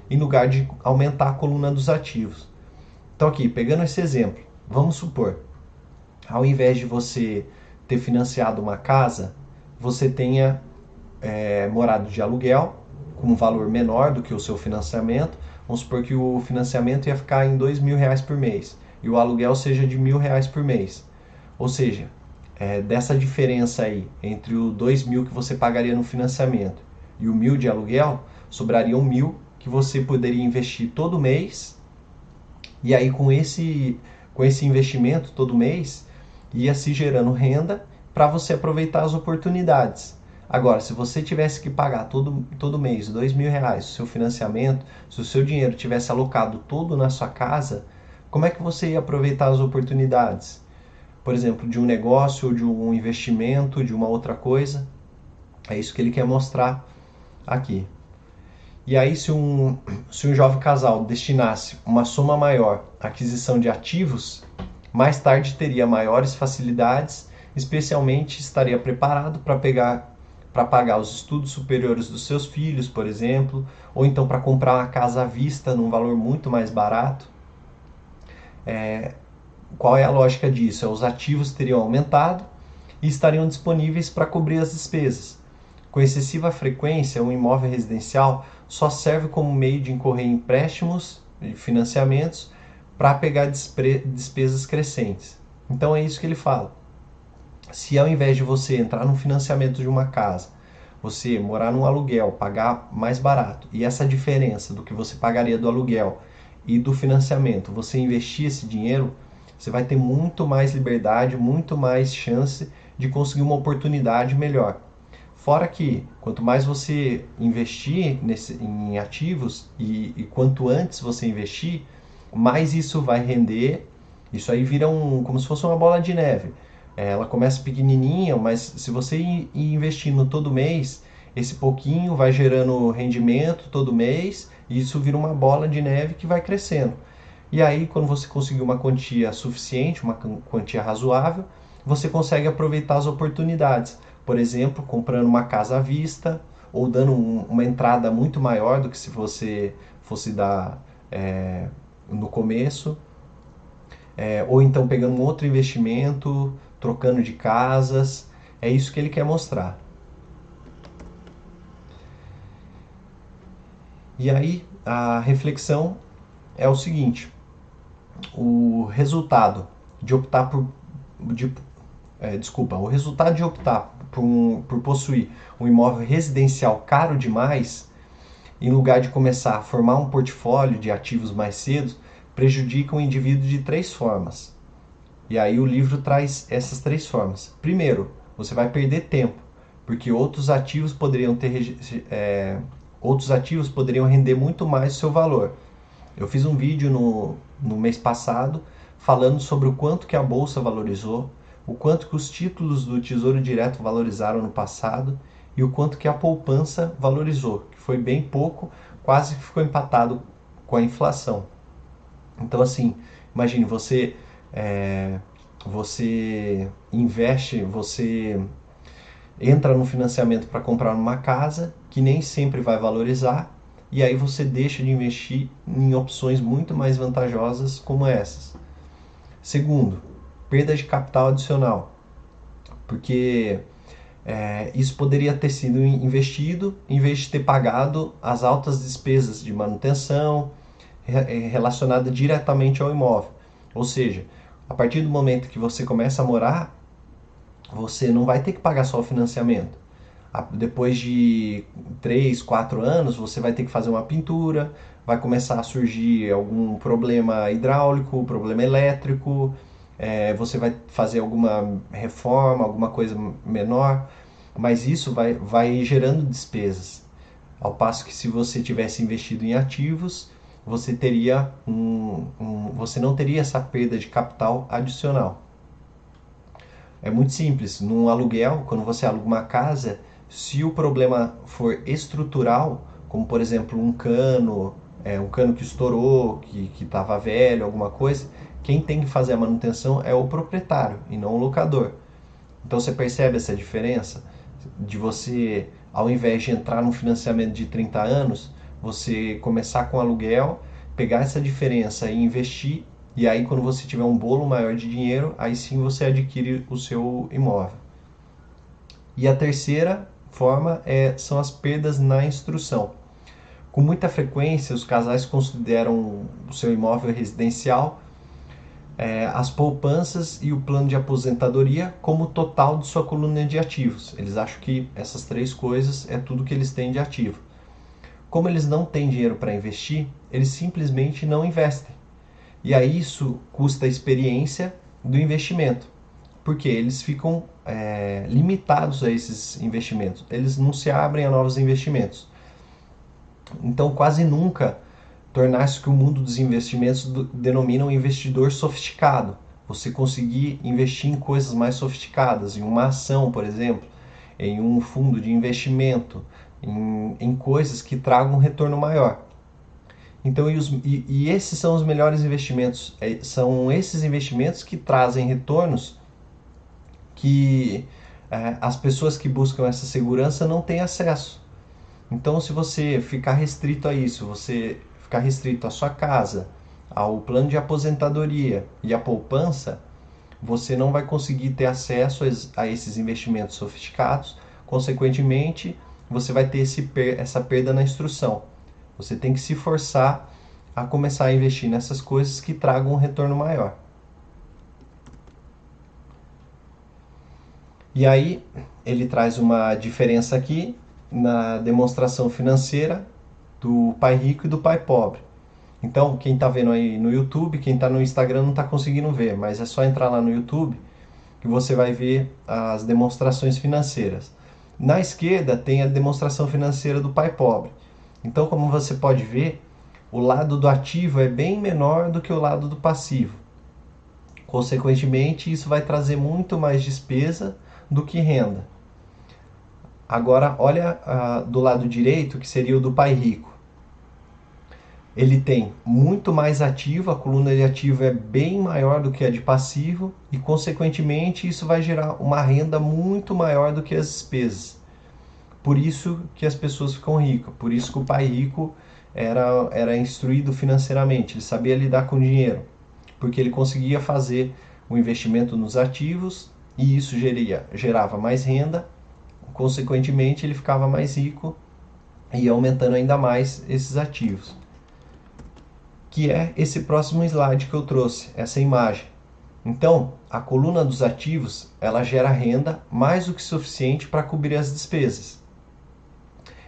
em lugar de aumentar a coluna dos ativos. Então, aqui, pegando esse exemplo, vamos supor, ao invés de você ter financiado uma casa, você tenha é, morado de aluguel com um valor menor do que o seu financiamento. Vamos supor que o financiamento ia ficar em dois mil reais por mês e o aluguel seja de mil reais por mês. Ou seja, é, dessa diferença aí entre o dois mil que você pagaria no financiamento e o mil de aluguel, sobrariam mil que você poderia investir todo mês. E aí com esse com esse investimento todo mês ia se gerando renda para você aproveitar as oportunidades. Agora, se você tivesse que pagar todo, todo mês dois mil reais o seu financiamento, se o seu dinheiro tivesse alocado todo na sua casa, como é que você ia aproveitar as oportunidades? Por exemplo, de um negócio, de um investimento, de uma outra coisa. É isso que ele quer mostrar aqui. E aí, se um, se um jovem casal destinasse uma soma maior à aquisição de ativos, mais tarde teria maiores facilidades, especialmente estaria preparado para pegar para pagar os estudos superiores dos seus filhos, por exemplo, ou então para comprar uma casa à vista num valor muito mais barato. É, qual é a lógica disso? É, os ativos teriam aumentado e estariam disponíveis para cobrir as despesas. Com excessiva frequência, um imóvel residencial só serve como meio de incorrer em empréstimos e financiamentos para pegar despesas crescentes. Então é isso que ele fala. Se ao invés de você entrar no financiamento de uma casa, você morar num aluguel, pagar mais barato, e essa diferença do que você pagaria do aluguel e do financiamento, você investir esse dinheiro, você vai ter muito mais liberdade, muito mais chance de conseguir uma oportunidade melhor. Fora que, quanto mais você investir nesse, em ativos e, e, quanto antes você investir, mais isso vai render. Isso aí vira um, como se fosse uma bola de neve. É, ela começa pequenininha, mas se você ir investindo todo mês, esse pouquinho vai gerando rendimento todo mês e isso vira uma bola de neve que vai crescendo. E aí, quando você conseguir uma quantia suficiente, uma quantia razoável, você consegue aproveitar as oportunidades. Por exemplo, comprando uma casa à vista ou dando um, uma entrada muito maior do que se você fosse dar é, no começo. É, ou então pegando um outro investimento, trocando de casas. É isso que ele quer mostrar. E aí a reflexão é o seguinte: o resultado de optar por. De, é, desculpa, o resultado de optar por, um, por possuir um imóvel residencial caro demais, em lugar de começar a formar um portfólio de ativos mais cedo, prejudica o indivíduo de três formas. E aí o livro traz essas três formas. Primeiro, você vai perder tempo, porque outros ativos poderiam ter é, outros ativos poderiam render muito mais o seu valor. Eu fiz um vídeo no, no mês passado falando sobre o quanto que a bolsa valorizou, o quanto que os títulos do Tesouro Direto valorizaram no passado e o quanto que a poupança valorizou, que foi bem pouco, quase que ficou empatado com a inflação. Então assim, imagine você é, você investe, você entra no financiamento para comprar uma casa que nem sempre vai valorizar e aí você deixa de investir em opções muito mais vantajosas como essas. Segundo, perda de capital adicional, porque é, isso poderia ter sido investido em vez de ter pagado as altas despesas de manutenção é, relacionada diretamente ao imóvel. Ou seja, a partir do momento que você começa a morar, você não vai ter que pagar só o financiamento. Depois de 3, 4 anos, você vai ter que fazer uma pintura, vai começar a surgir algum problema hidráulico, problema elétrico, é, você vai fazer alguma reforma, alguma coisa menor, mas isso vai, vai gerando despesas. Ao passo que se você tivesse investido em ativos, você teria um, um, você não teria essa perda de capital adicional. É muito simples. Num aluguel, quando você aluga uma casa, se o problema for estrutural, como por exemplo um cano, é, um cano que estourou, que estava velho, alguma coisa, quem tem que fazer a manutenção é o proprietário e não o locador. Então você percebe essa diferença de você, ao invés de entrar num financiamento de 30 anos, você começar com aluguel, pegar essa diferença e investir, e aí quando você tiver um bolo maior de dinheiro, aí sim você adquire o seu imóvel. E a terceira forma é, são as perdas na instrução. Com muita frequência, os casais consideram o seu imóvel residencial, é, as poupanças e o plano de aposentadoria como total de sua coluna de ativos. Eles acham que essas três coisas é tudo que eles têm de ativo. Como eles não têm dinheiro para investir, eles simplesmente não investem. E aí isso custa a experiência do investimento, porque eles ficam é, limitados a esses investimentos. Eles não se abrem a novos investimentos. Então, quase nunca tornar-se que o mundo dos investimentos denomina um investidor sofisticado. Você conseguir investir em coisas mais sofisticadas, em uma ação, por exemplo, em um fundo de investimento, em, em coisas que tragam um retorno maior. Então, e, os, e, e esses são os melhores investimentos. É, são esses investimentos que trazem retornos que é, as pessoas que buscam essa segurança não têm acesso. Então, se você ficar restrito a isso, você ficar restrito à sua casa, ao plano de aposentadoria e à poupança, você não vai conseguir ter acesso a esses investimentos sofisticados. Consequentemente, você vai ter esse, essa perda na instrução. Você tem que se forçar a começar a investir nessas coisas que tragam um retorno maior. E aí ele traz uma diferença aqui na demonstração financeira do pai rico e do pai pobre. Então, quem está vendo aí no YouTube, quem está no Instagram não está conseguindo ver, mas é só entrar lá no YouTube que você vai ver as demonstrações financeiras. Na esquerda tem a demonstração financeira do pai pobre. Então, como você pode ver, o lado do ativo é bem menor do que o lado do passivo. Consequentemente, isso vai trazer muito mais despesa do que renda. Agora, olha uh, do lado direito, que seria o do pai rico. Ele tem muito mais ativo, a coluna de ativo é bem maior do que a de passivo, e, consequentemente, isso vai gerar uma renda muito maior do que as despesas. Por isso que as pessoas ficam ricas, por isso que o pai rico era, era instruído financeiramente, ele sabia lidar com dinheiro, porque ele conseguia fazer o investimento nos ativos e isso geria, gerava mais renda Consequentemente, ele ficava mais rico e aumentando ainda mais esses ativos. Que é esse próximo slide que eu trouxe, essa imagem. Então, a coluna dos ativos, ela gera renda mais do que suficiente para cobrir as despesas.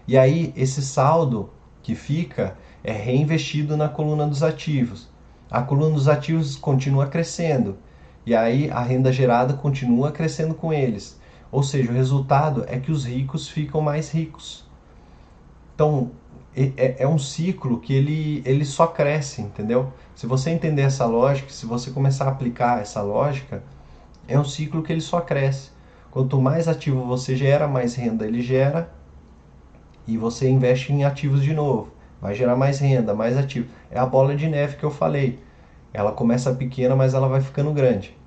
E aí, esse saldo que fica é reinvestido na coluna dos ativos. A coluna dos ativos continua crescendo. E aí, a renda gerada continua crescendo com eles. Ou seja, o resultado é que os ricos ficam mais ricos. Então, é, é um ciclo que ele, ele só cresce, entendeu? Se você entender essa lógica, se você começar a aplicar essa lógica, é um ciclo que ele só cresce. Quanto mais ativo você gera, mais renda ele gera, e você investe em ativos de novo. Vai gerar mais renda, mais ativo. É a bola de neve que eu falei. Ela começa pequena, mas ela vai ficando grande.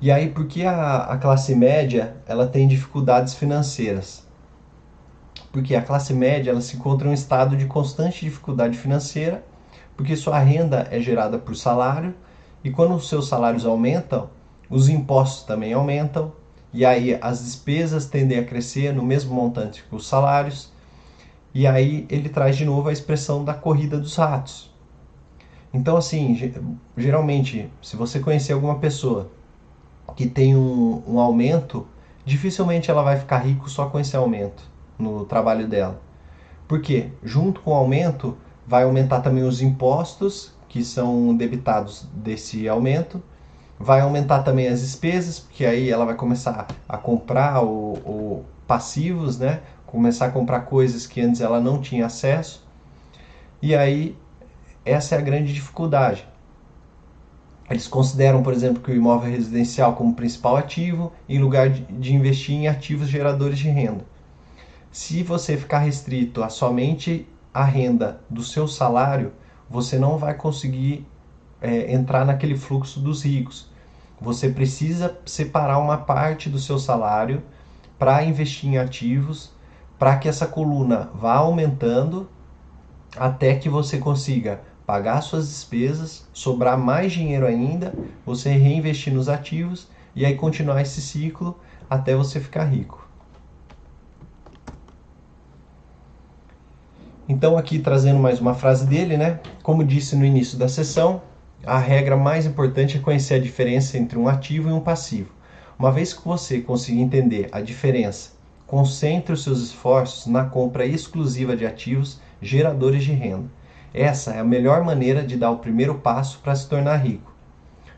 E aí, por que a, a classe média ela tem dificuldades financeiras? Porque a classe média ela se encontra em um estado de constante dificuldade financeira, porque sua renda é gerada por salário, e quando os seus salários aumentam, os impostos também aumentam, e aí as despesas tendem a crescer no mesmo montante que os salários, e aí ele traz de novo a expressão da corrida dos ratos. Então, assim, geralmente, se você conhecer alguma pessoa que tem um, um aumento, dificilmente ela vai ficar rico só com esse aumento no trabalho dela. Porque junto com o aumento vai aumentar também os impostos que são debitados desse aumento, vai aumentar também as despesas, porque aí ela vai começar a comprar o, o passivos, né? Começar a comprar coisas que antes ela não tinha acesso. E aí essa é a grande dificuldade. Eles consideram, por exemplo, que o imóvel residencial como principal ativo, em lugar de investir em ativos geradores de renda. Se você ficar restrito a somente a renda do seu salário, você não vai conseguir é, entrar naquele fluxo dos ricos. Você precisa separar uma parte do seu salário para investir em ativos, para que essa coluna vá aumentando até que você consiga pagar suas despesas, sobrar mais dinheiro ainda, você reinvestir nos ativos e aí continuar esse ciclo até você ficar rico. Então aqui trazendo mais uma frase dele, né? Como disse no início da sessão, a regra mais importante é conhecer a diferença entre um ativo e um passivo. Uma vez que você conseguir entender a diferença, concentre os seus esforços na compra exclusiva de ativos geradores de renda. Essa é a melhor maneira de dar o primeiro passo para se tornar rico.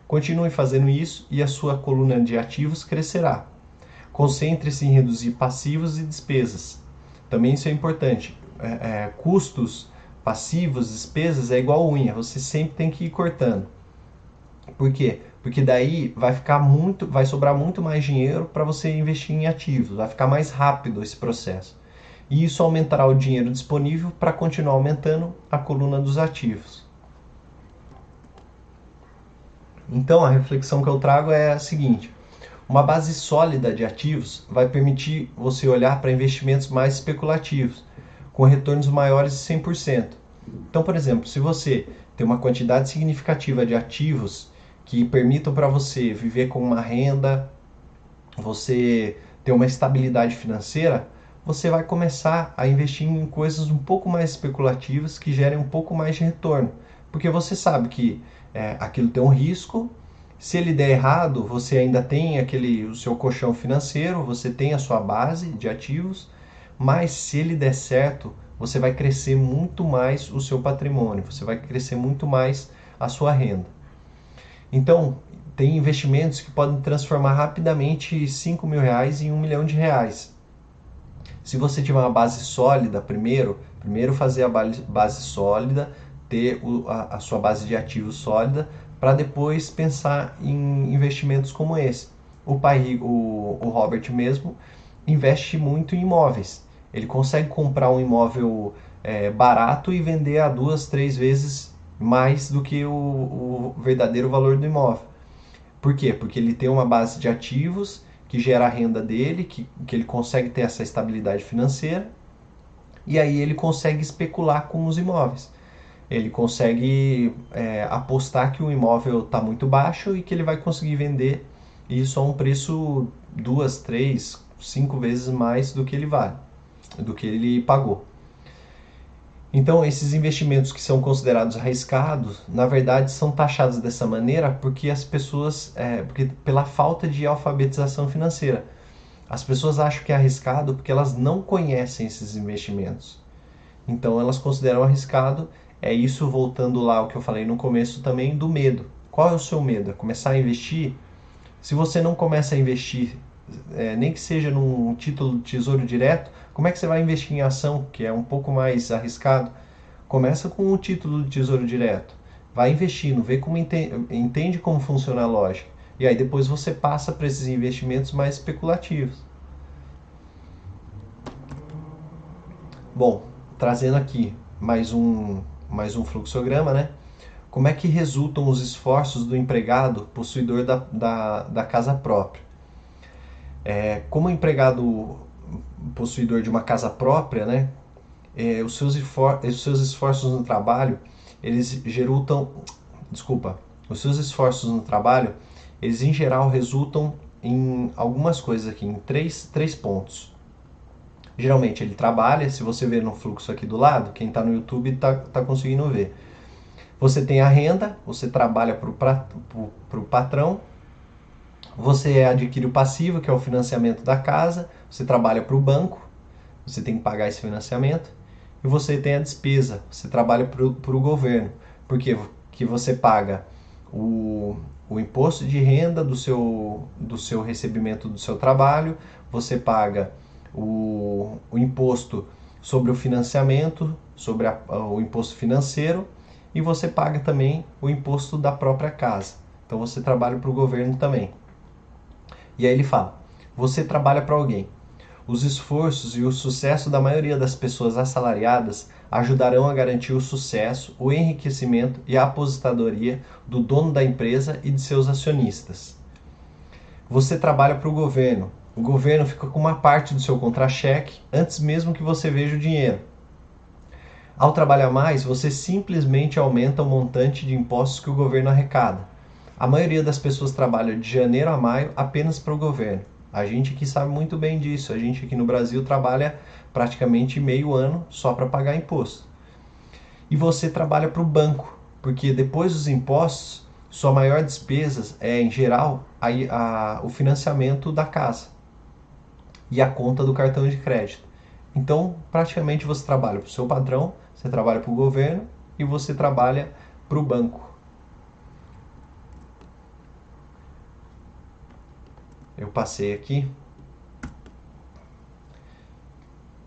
Continue fazendo isso e a sua coluna de ativos crescerá. Concentre-se em reduzir passivos e despesas. Também isso é importante. É, é, custos, passivos, despesas é igual unha. Você sempre tem que ir cortando. Por quê? Porque daí vai ficar muito, vai sobrar muito mais dinheiro para você investir em ativos. Vai ficar mais rápido esse processo e isso aumentará o dinheiro disponível para continuar aumentando a coluna dos ativos. Então, a reflexão que eu trago é a seguinte: uma base sólida de ativos vai permitir você olhar para investimentos mais especulativos, com retornos maiores de 100%. Então, por exemplo, se você tem uma quantidade significativa de ativos que permitam para você viver com uma renda, você ter uma estabilidade financeira, você vai começar a investir em coisas um pouco mais especulativas que gerem um pouco mais de retorno. Porque você sabe que é, aquilo tem um risco, se ele der errado, você ainda tem aquele o seu colchão financeiro, você tem a sua base de ativos, mas se ele der certo, você vai crescer muito mais o seu patrimônio, você vai crescer muito mais a sua renda. Então, tem investimentos que podem transformar rapidamente 5 mil reais em um milhão de reais. Se você tiver uma base sólida, primeiro, primeiro fazer a base sólida, ter a, a sua base de ativos sólida, para depois pensar em investimentos como esse. O pai, o, o Robert mesmo, investe muito em imóveis. Ele consegue comprar um imóvel é, barato e vender a duas, três vezes mais do que o, o verdadeiro valor do imóvel. Por quê? Porque ele tem uma base de ativos que gera a renda dele, que, que ele consegue ter essa estabilidade financeira, e aí ele consegue especular com os imóveis. Ele consegue é, apostar que o imóvel está muito baixo e que ele vai conseguir vender isso a um preço duas, três, cinco vezes mais do que ele vale, do que ele pagou. Então, esses investimentos que são considerados arriscados, na verdade, são taxados dessa maneira porque as pessoas, é, porque pela falta de alfabetização financeira. As pessoas acham que é arriscado porque elas não conhecem esses investimentos. Então, elas consideram arriscado. É isso voltando lá ao que eu falei no começo também do medo. Qual é o seu medo? É começar a investir? Se você não começa a investir, é, nem que seja num título de tesouro direto, como é que você vai investir em ação, que é um pouco mais arriscado? Começa com o título de tesouro direto. Vai investindo, vê como entende, entende como funciona a lógica. E aí depois você passa para esses investimentos mais especulativos. Bom, trazendo aqui mais um, mais um fluxograma, né? Como é que resultam os esforços do empregado possuidor da, da, da casa própria? É, como o empregado possuidor de uma casa própria, né, é, os, seus os seus esforços no trabalho, eles resultam, desculpa, os seus esforços no trabalho, eles em geral resultam em algumas coisas aqui, em três, três pontos. Geralmente ele trabalha, se você ver no fluxo aqui do lado, quem está no YouTube está tá conseguindo ver. Você tem a renda, você trabalha para o patrão, você adquire o passivo, que é o financiamento da casa, você trabalha para o banco, você tem que pagar esse financiamento, e você tem a despesa, você trabalha para o governo, porque que você paga o, o imposto de renda do seu, do seu recebimento do seu trabalho, você paga o, o imposto sobre o financiamento, sobre a, o imposto financeiro, e você paga também o imposto da própria casa. Então você trabalha para o governo também. E aí ele fala: você trabalha para alguém. Os esforços e o sucesso da maioria das pessoas assalariadas ajudarão a garantir o sucesso, o enriquecimento e a aposentadoria do dono da empresa e de seus acionistas. Você trabalha para o governo. O governo fica com uma parte do seu contra-cheque antes mesmo que você veja o dinheiro. Ao trabalhar mais, você simplesmente aumenta o montante de impostos que o governo arrecada. A maioria das pessoas trabalha de janeiro a maio apenas para o governo. A gente aqui sabe muito bem disso. A gente aqui no Brasil trabalha praticamente meio ano só para pagar imposto. E você trabalha para o banco, porque depois dos impostos, sua maior despesa é, em geral, a, a, o financiamento da casa e a conta do cartão de crédito. Então, praticamente você trabalha para o seu patrão, você trabalha para o governo e você trabalha para o banco. Eu passei aqui.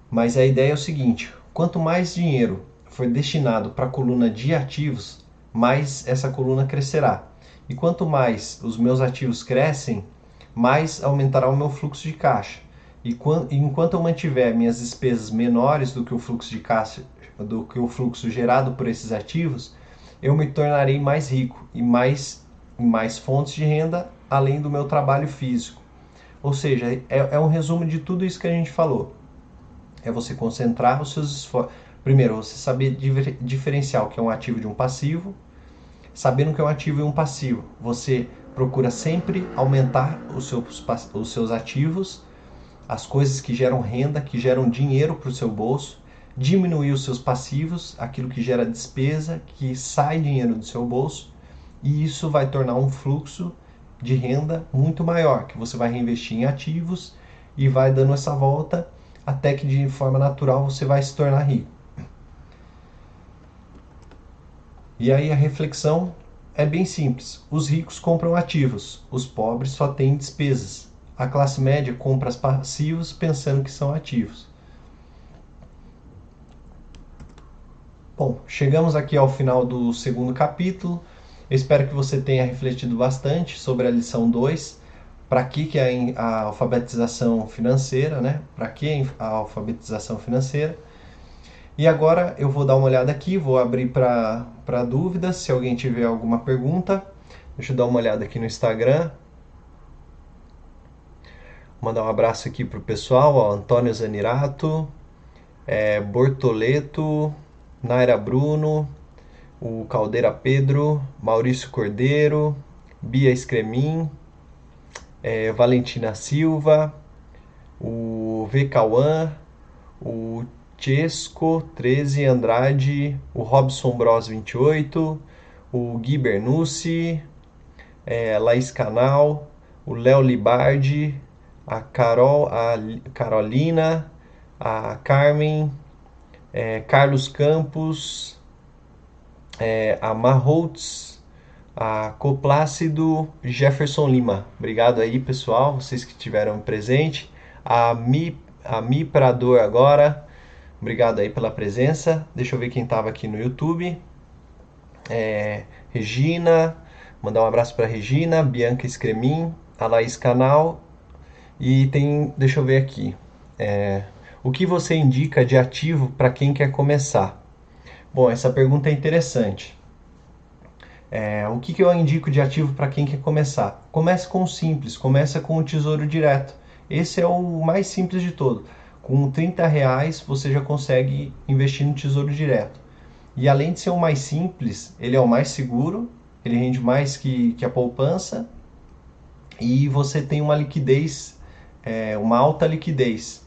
Mas a ideia é o seguinte: quanto mais dinheiro for destinado para a coluna de ativos, mais essa coluna crescerá. E quanto mais os meus ativos crescem, mais aumentará o meu fluxo de caixa. E enquanto eu mantiver minhas despesas menores do que o fluxo de caixa, do que o fluxo gerado por esses ativos, eu me tornarei mais rico e mais mais fontes de renda além do meu trabalho físico. Ou seja, é, é um resumo de tudo isso que a gente falou. É você concentrar os seus esforços. Primeiro, você saber diferenciar o que é um ativo de um passivo. Sabendo que é um ativo e um passivo, você procura sempre aumentar os seus, os seus ativos, as coisas que geram renda, que geram dinheiro para o seu bolso, diminuir os seus passivos, aquilo que gera despesa, que sai dinheiro do seu bolso, e isso vai tornar um fluxo de renda muito maior, que você vai reinvestir em ativos e vai dando essa volta até que de forma natural você vai se tornar rico. E aí a reflexão é bem simples. Os ricos compram ativos, os pobres só têm despesas. A classe média compra passivos pensando que são ativos. Bom, chegamos aqui ao final do segundo capítulo. Eu espero que você tenha refletido bastante sobre a lição 2. Para que, que é a alfabetização financeira, né? Para que a alfabetização financeira? E agora eu vou dar uma olhada aqui, vou abrir para dúvidas, se alguém tiver alguma pergunta. Deixa eu dar uma olhada aqui no Instagram. Mandar um abraço aqui para o pessoal, ó, Antônio Zanirato, é, Bortoleto, Naira Bruno, o Caldeira Pedro, Maurício Cordeiro, Bia Escremin, é, Valentina Silva, o V. Cauã, o Chesco 13 Andrade, o Robson Bros 28, o Gui Bernucci, é, Laís Canal, o Léo Libardi, a Carol, a Carolina, a Carmen, é, Carlos Campos, é, a Marholtz, a Coplácido, Jefferson Lima. Obrigado aí, pessoal, vocês que tiveram presente. A Mi, a Mi Prador agora. Obrigado aí pela presença. Deixa eu ver quem estava aqui no YouTube. É, Regina, mandar um abraço para Regina, Bianca Escremin, a Laís Canal. E tem, deixa eu ver aqui. É, o que você indica de ativo para quem quer começar? Bom, essa pergunta é interessante. É, o que, que eu indico de ativo para quem quer começar? Comece com o simples, comece com o tesouro direto. Esse é o mais simples de todo. Com 30 reais você já consegue investir no tesouro direto. E além de ser o mais simples, ele é o mais seguro, ele rende mais que, que a poupança e você tem uma liquidez, é, uma alta liquidez.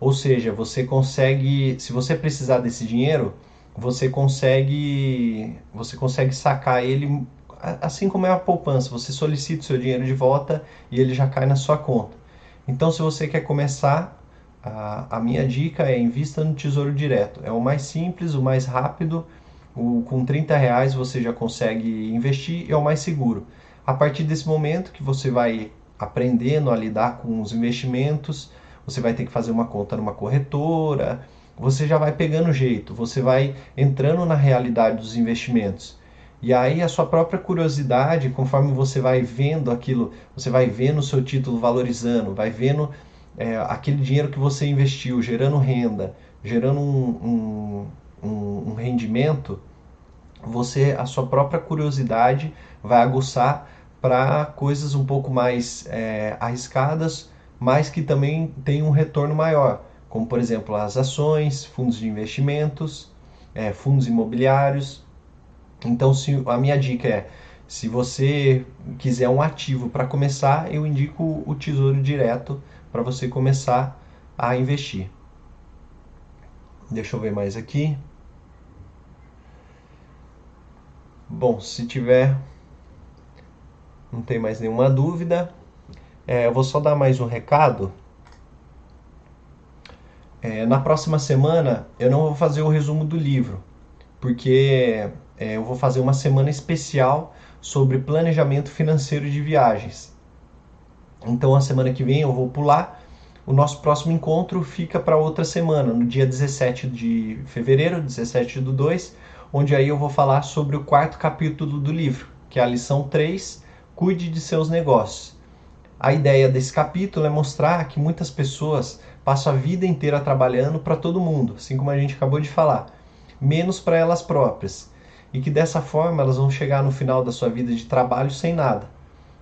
Ou seja, você consegue, se você precisar desse dinheiro, você consegue, você consegue sacar ele assim como é a poupança, você solicita o seu dinheiro de volta e ele já cai na sua conta. Então, se você quer começar, a, a minha dica é invista no Tesouro Direto. É o mais simples, o mais rápido. O, com 30 reais você já consegue investir e é o mais seguro. A partir desse momento que você vai aprendendo a lidar com os investimentos, você vai ter que fazer uma conta numa corretora, você já vai pegando jeito, você vai entrando na realidade dos investimentos. E aí a sua própria curiosidade, conforme você vai vendo aquilo, você vai vendo o seu título valorizando, vai vendo é, aquele dinheiro que você investiu, gerando renda, gerando um, um, um, um rendimento, você a sua própria curiosidade vai aguçar para coisas um pouco mais é, arriscadas mas que também tem um retorno maior, como por exemplo as ações, fundos de investimentos, é, fundos imobiliários. Então, se, a minha dica é: se você quiser um ativo para começar, eu indico o Tesouro Direto para você começar a investir. Deixa eu ver mais aqui. Bom, se tiver, não tem mais nenhuma dúvida, é, eu vou só dar mais um recado. É, na próxima semana eu não vou fazer o resumo do livro, porque é, eu vou fazer uma semana especial sobre planejamento financeiro de viagens. Então a semana que vem eu vou pular. O nosso próximo encontro fica para outra semana, no dia 17 de fevereiro, 17 do 2, onde aí eu vou falar sobre o quarto capítulo do livro, que é a lição 3, Cuide de seus negócios. A ideia desse capítulo é mostrar que muitas pessoas passam a vida inteira trabalhando para todo mundo, assim como a gente acabou de falar, menos para elas próprias. E que dessa forma elas vão chegar no final da sua vida de trabalho sem nada.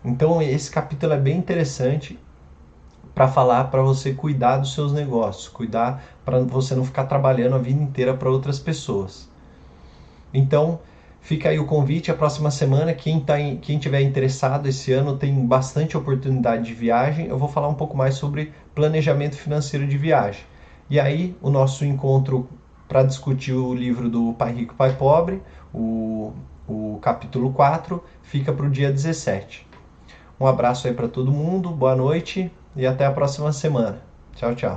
Então esse capítulo é bem interessante para falar para você cuidar dos seus negócios, cuidar para você não ficar trabalhando a vida inteira para outras pessoas. Então, Fica aí o convite, a próxima semana, quem, tá em, quem tiver interessado esse ano tem bastante oportunidade de viagem. Eu vou falar um pouco mais sobre planejamento financeiro de viagem. E aí, o nosso encontro para discutir o livro do Pai Rico Pai Pobre, o, o capítulo 4, fica para o dia 17. Um abraço aí para todo mundo, boa noite e até a próxima semana. Tchau, tchau.